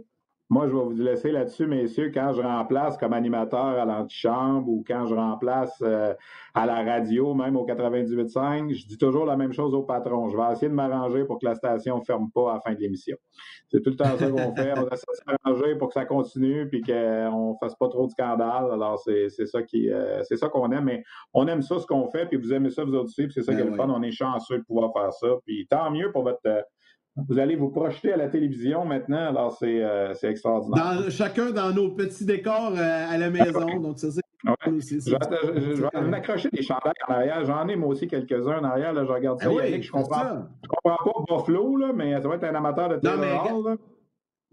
Moi, je vais vous laisser là-dessus, messieurs, quand je remplace comme animateur à l'antichambre ou quand je remplace euh, à la radio, même au 98.5, je dis toujours la même chose au patron. Je vais essayer de m'arranger pour que la station ne ferme pas à la fin de l'émission. C'est tout le temps ça qu'on fait. On essaie de s'arranger pour que ça continue puis qu'on ne fasse pas trop de scandales. Alors, c'est ça qui euh, c'est ça qu'on aime. Mais on aime ça, ce qu'on fait, puis vous aimez ça, vous autres aussi, puis c'est ça qui est ben le fun. On est chanceux de pouvoir faire ça. Puis tant mieux pour votre vous allez vous projeter à la télévision maintenant, alors c'est euh, extraordinaire. chacun dans nos petits décors euh, à la maison, donc ça c'est ouais. aussi. Je, vais m'accrocher des chandails en arrière. J'en ai moi aussi quelques-uns en arrière. Là, je regarde ça. Ah oui, je comprends, je comprends pas Buffalo, là, mais ça va être un amateur de télé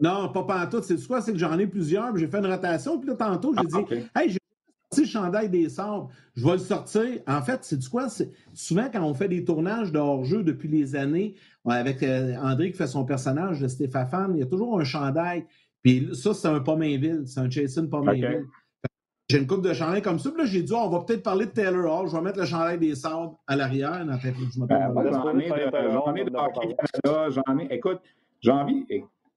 Non, pas pantoute. C'est quoi? C'est que j'en ai plusieurs. J'ai fait une rotation. Puis là, tantôt, j'ai ah, dit Hey, j'ai sorti le chandail des sabres. Je vais le sortir. En fait, c'est du quoi? Souvent, quand on fait des tournages de hors-jeu depuis les années, avec euh, André qui fait son personnage de Stéphane, il y a toujours un chandail. Puis ça, c'est un Pomainville, c'est un Jason Pomainville. J'ai une coupe de chandail comme ça. Puis là, j'ai dit, oh, on va peut-être parler de Taylor Hall. Je vais mettre le chandail des sabres à l'arrière. Ben, j'en ai, écoute, j'ai envie,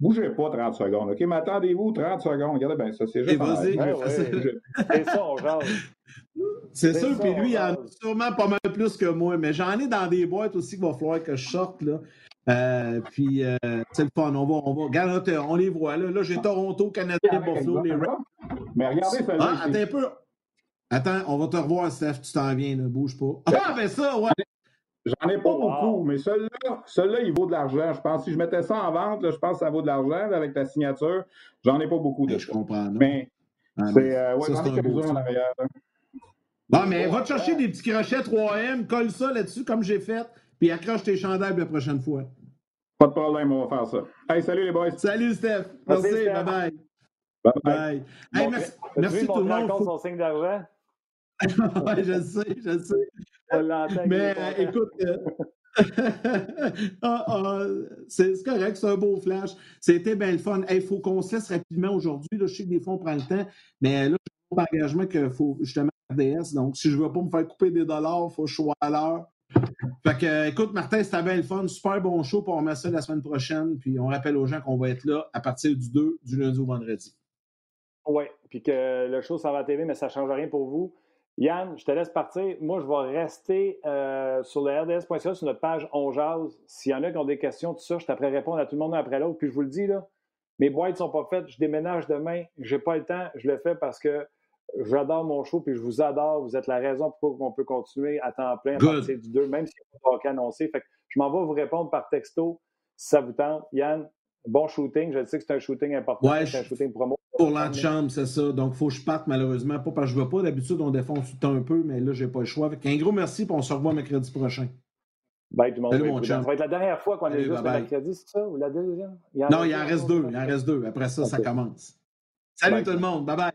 bougez pas 30 secondes, OK? Mais attendez-vous 30 secondes. Regardez bien, ça, c'est juste. vas-y. C'est ça, on c'est sûr, puis lui, il en a sûrement pas mal plus que moi, mais j'en ai dans des boîtes aussi qu'il va falloir que je sorte. Là. Euh, puis, euh, c'est le fun. On va, on va. Regarde, on les voit. Là, là j'ai Toronto, Canada, Buffalo, les Mais regardez ça. Ah, attends un peu. Attends, on va te revoir, Steph. Tu t'en viens, ne bouge pas. Ah, ben ça, ouais. J'en ai pas oh, beaucoup, mais celui-là, celui il vaut de l'argent. Je pense si je mettais ça en vente, là, je pense que ça vaut de l'argent avec ta signature. J'en ai pas beaucoup. De je comprends. Mais ah, c'est euh, ouais, ça, c'est en arrière. Non, mais va te chercher des petits crochets 3M, colle ça là-dessus comme j'ai fait, puis accroche tes chandails la prochaine fois. Pas de problème, on va faire ça. Hey, salut les boys. Salut Steph. Merci, bye bye. Bye bye. Hey, merci, merci tout le monde. Faut... son signe d'argent? oui, je sais, je sais. Mais euh, écoute, euh, ah, ah, c'est correct, c'est un beau flash. C'était bien le fun. Il faut qu'on se laisse rapidement aujourd'hui. Je sais que des fois, on prend le temps, mais là, j'ai un engagement qu'il faut justement RDS. Donc, si je ne veux pas me faire couper des dollars, il faut que je sois à l'heure. Fait que, écoute, Martin, c'était bien le fun. Super bon show. pour on remet ça la semaine prochaine. Puis on rappelle aux gens qu'on va être là à partir du 2, du lundi au vendredi. Oui, puis que le show, ça va à TV, mais ça ne change rien pour vous. Yann, je te laisse partir. Moi, je vais rester euh, sur le RDS.ca, sur notre page On Jase. S'il y en a qui ont des questions, tout ça, je t'apprends répondre à tout le monde après l'autre. Puis je vous le dis, là, mes boîtes ne sont pas faites. Je déménage demain. Je n'ai pas le temps. Je le fais parce que j'adore mon show puis je vous adore. Vous êtes la raison pourquoi on peut continuer à temps plein à partir du 2, même si on pas annoncé. Fait que je m'en vais vous répondre par texto si ça vous tente. Yann, bon shooting. Je sais que c'est un shooting important. c'est un shooting promo. Pour l'antichambre, c'est ça. Donc, il faut que je parte malheureusement. Pas parce que je ne veux pas. D'habitude, on défonce tout un peu, mais là, je n'ai pas le choix. un gros merci et on se revoit mercredi prochain. Bye, tout le monde. ça va être la dernière fois qu'on est juste mercredi, c'est ça? Ou la deuxième? non, il en reste deux. Il en reste deux. Après ça, ça commence. Salut tout le monde. Bye bye.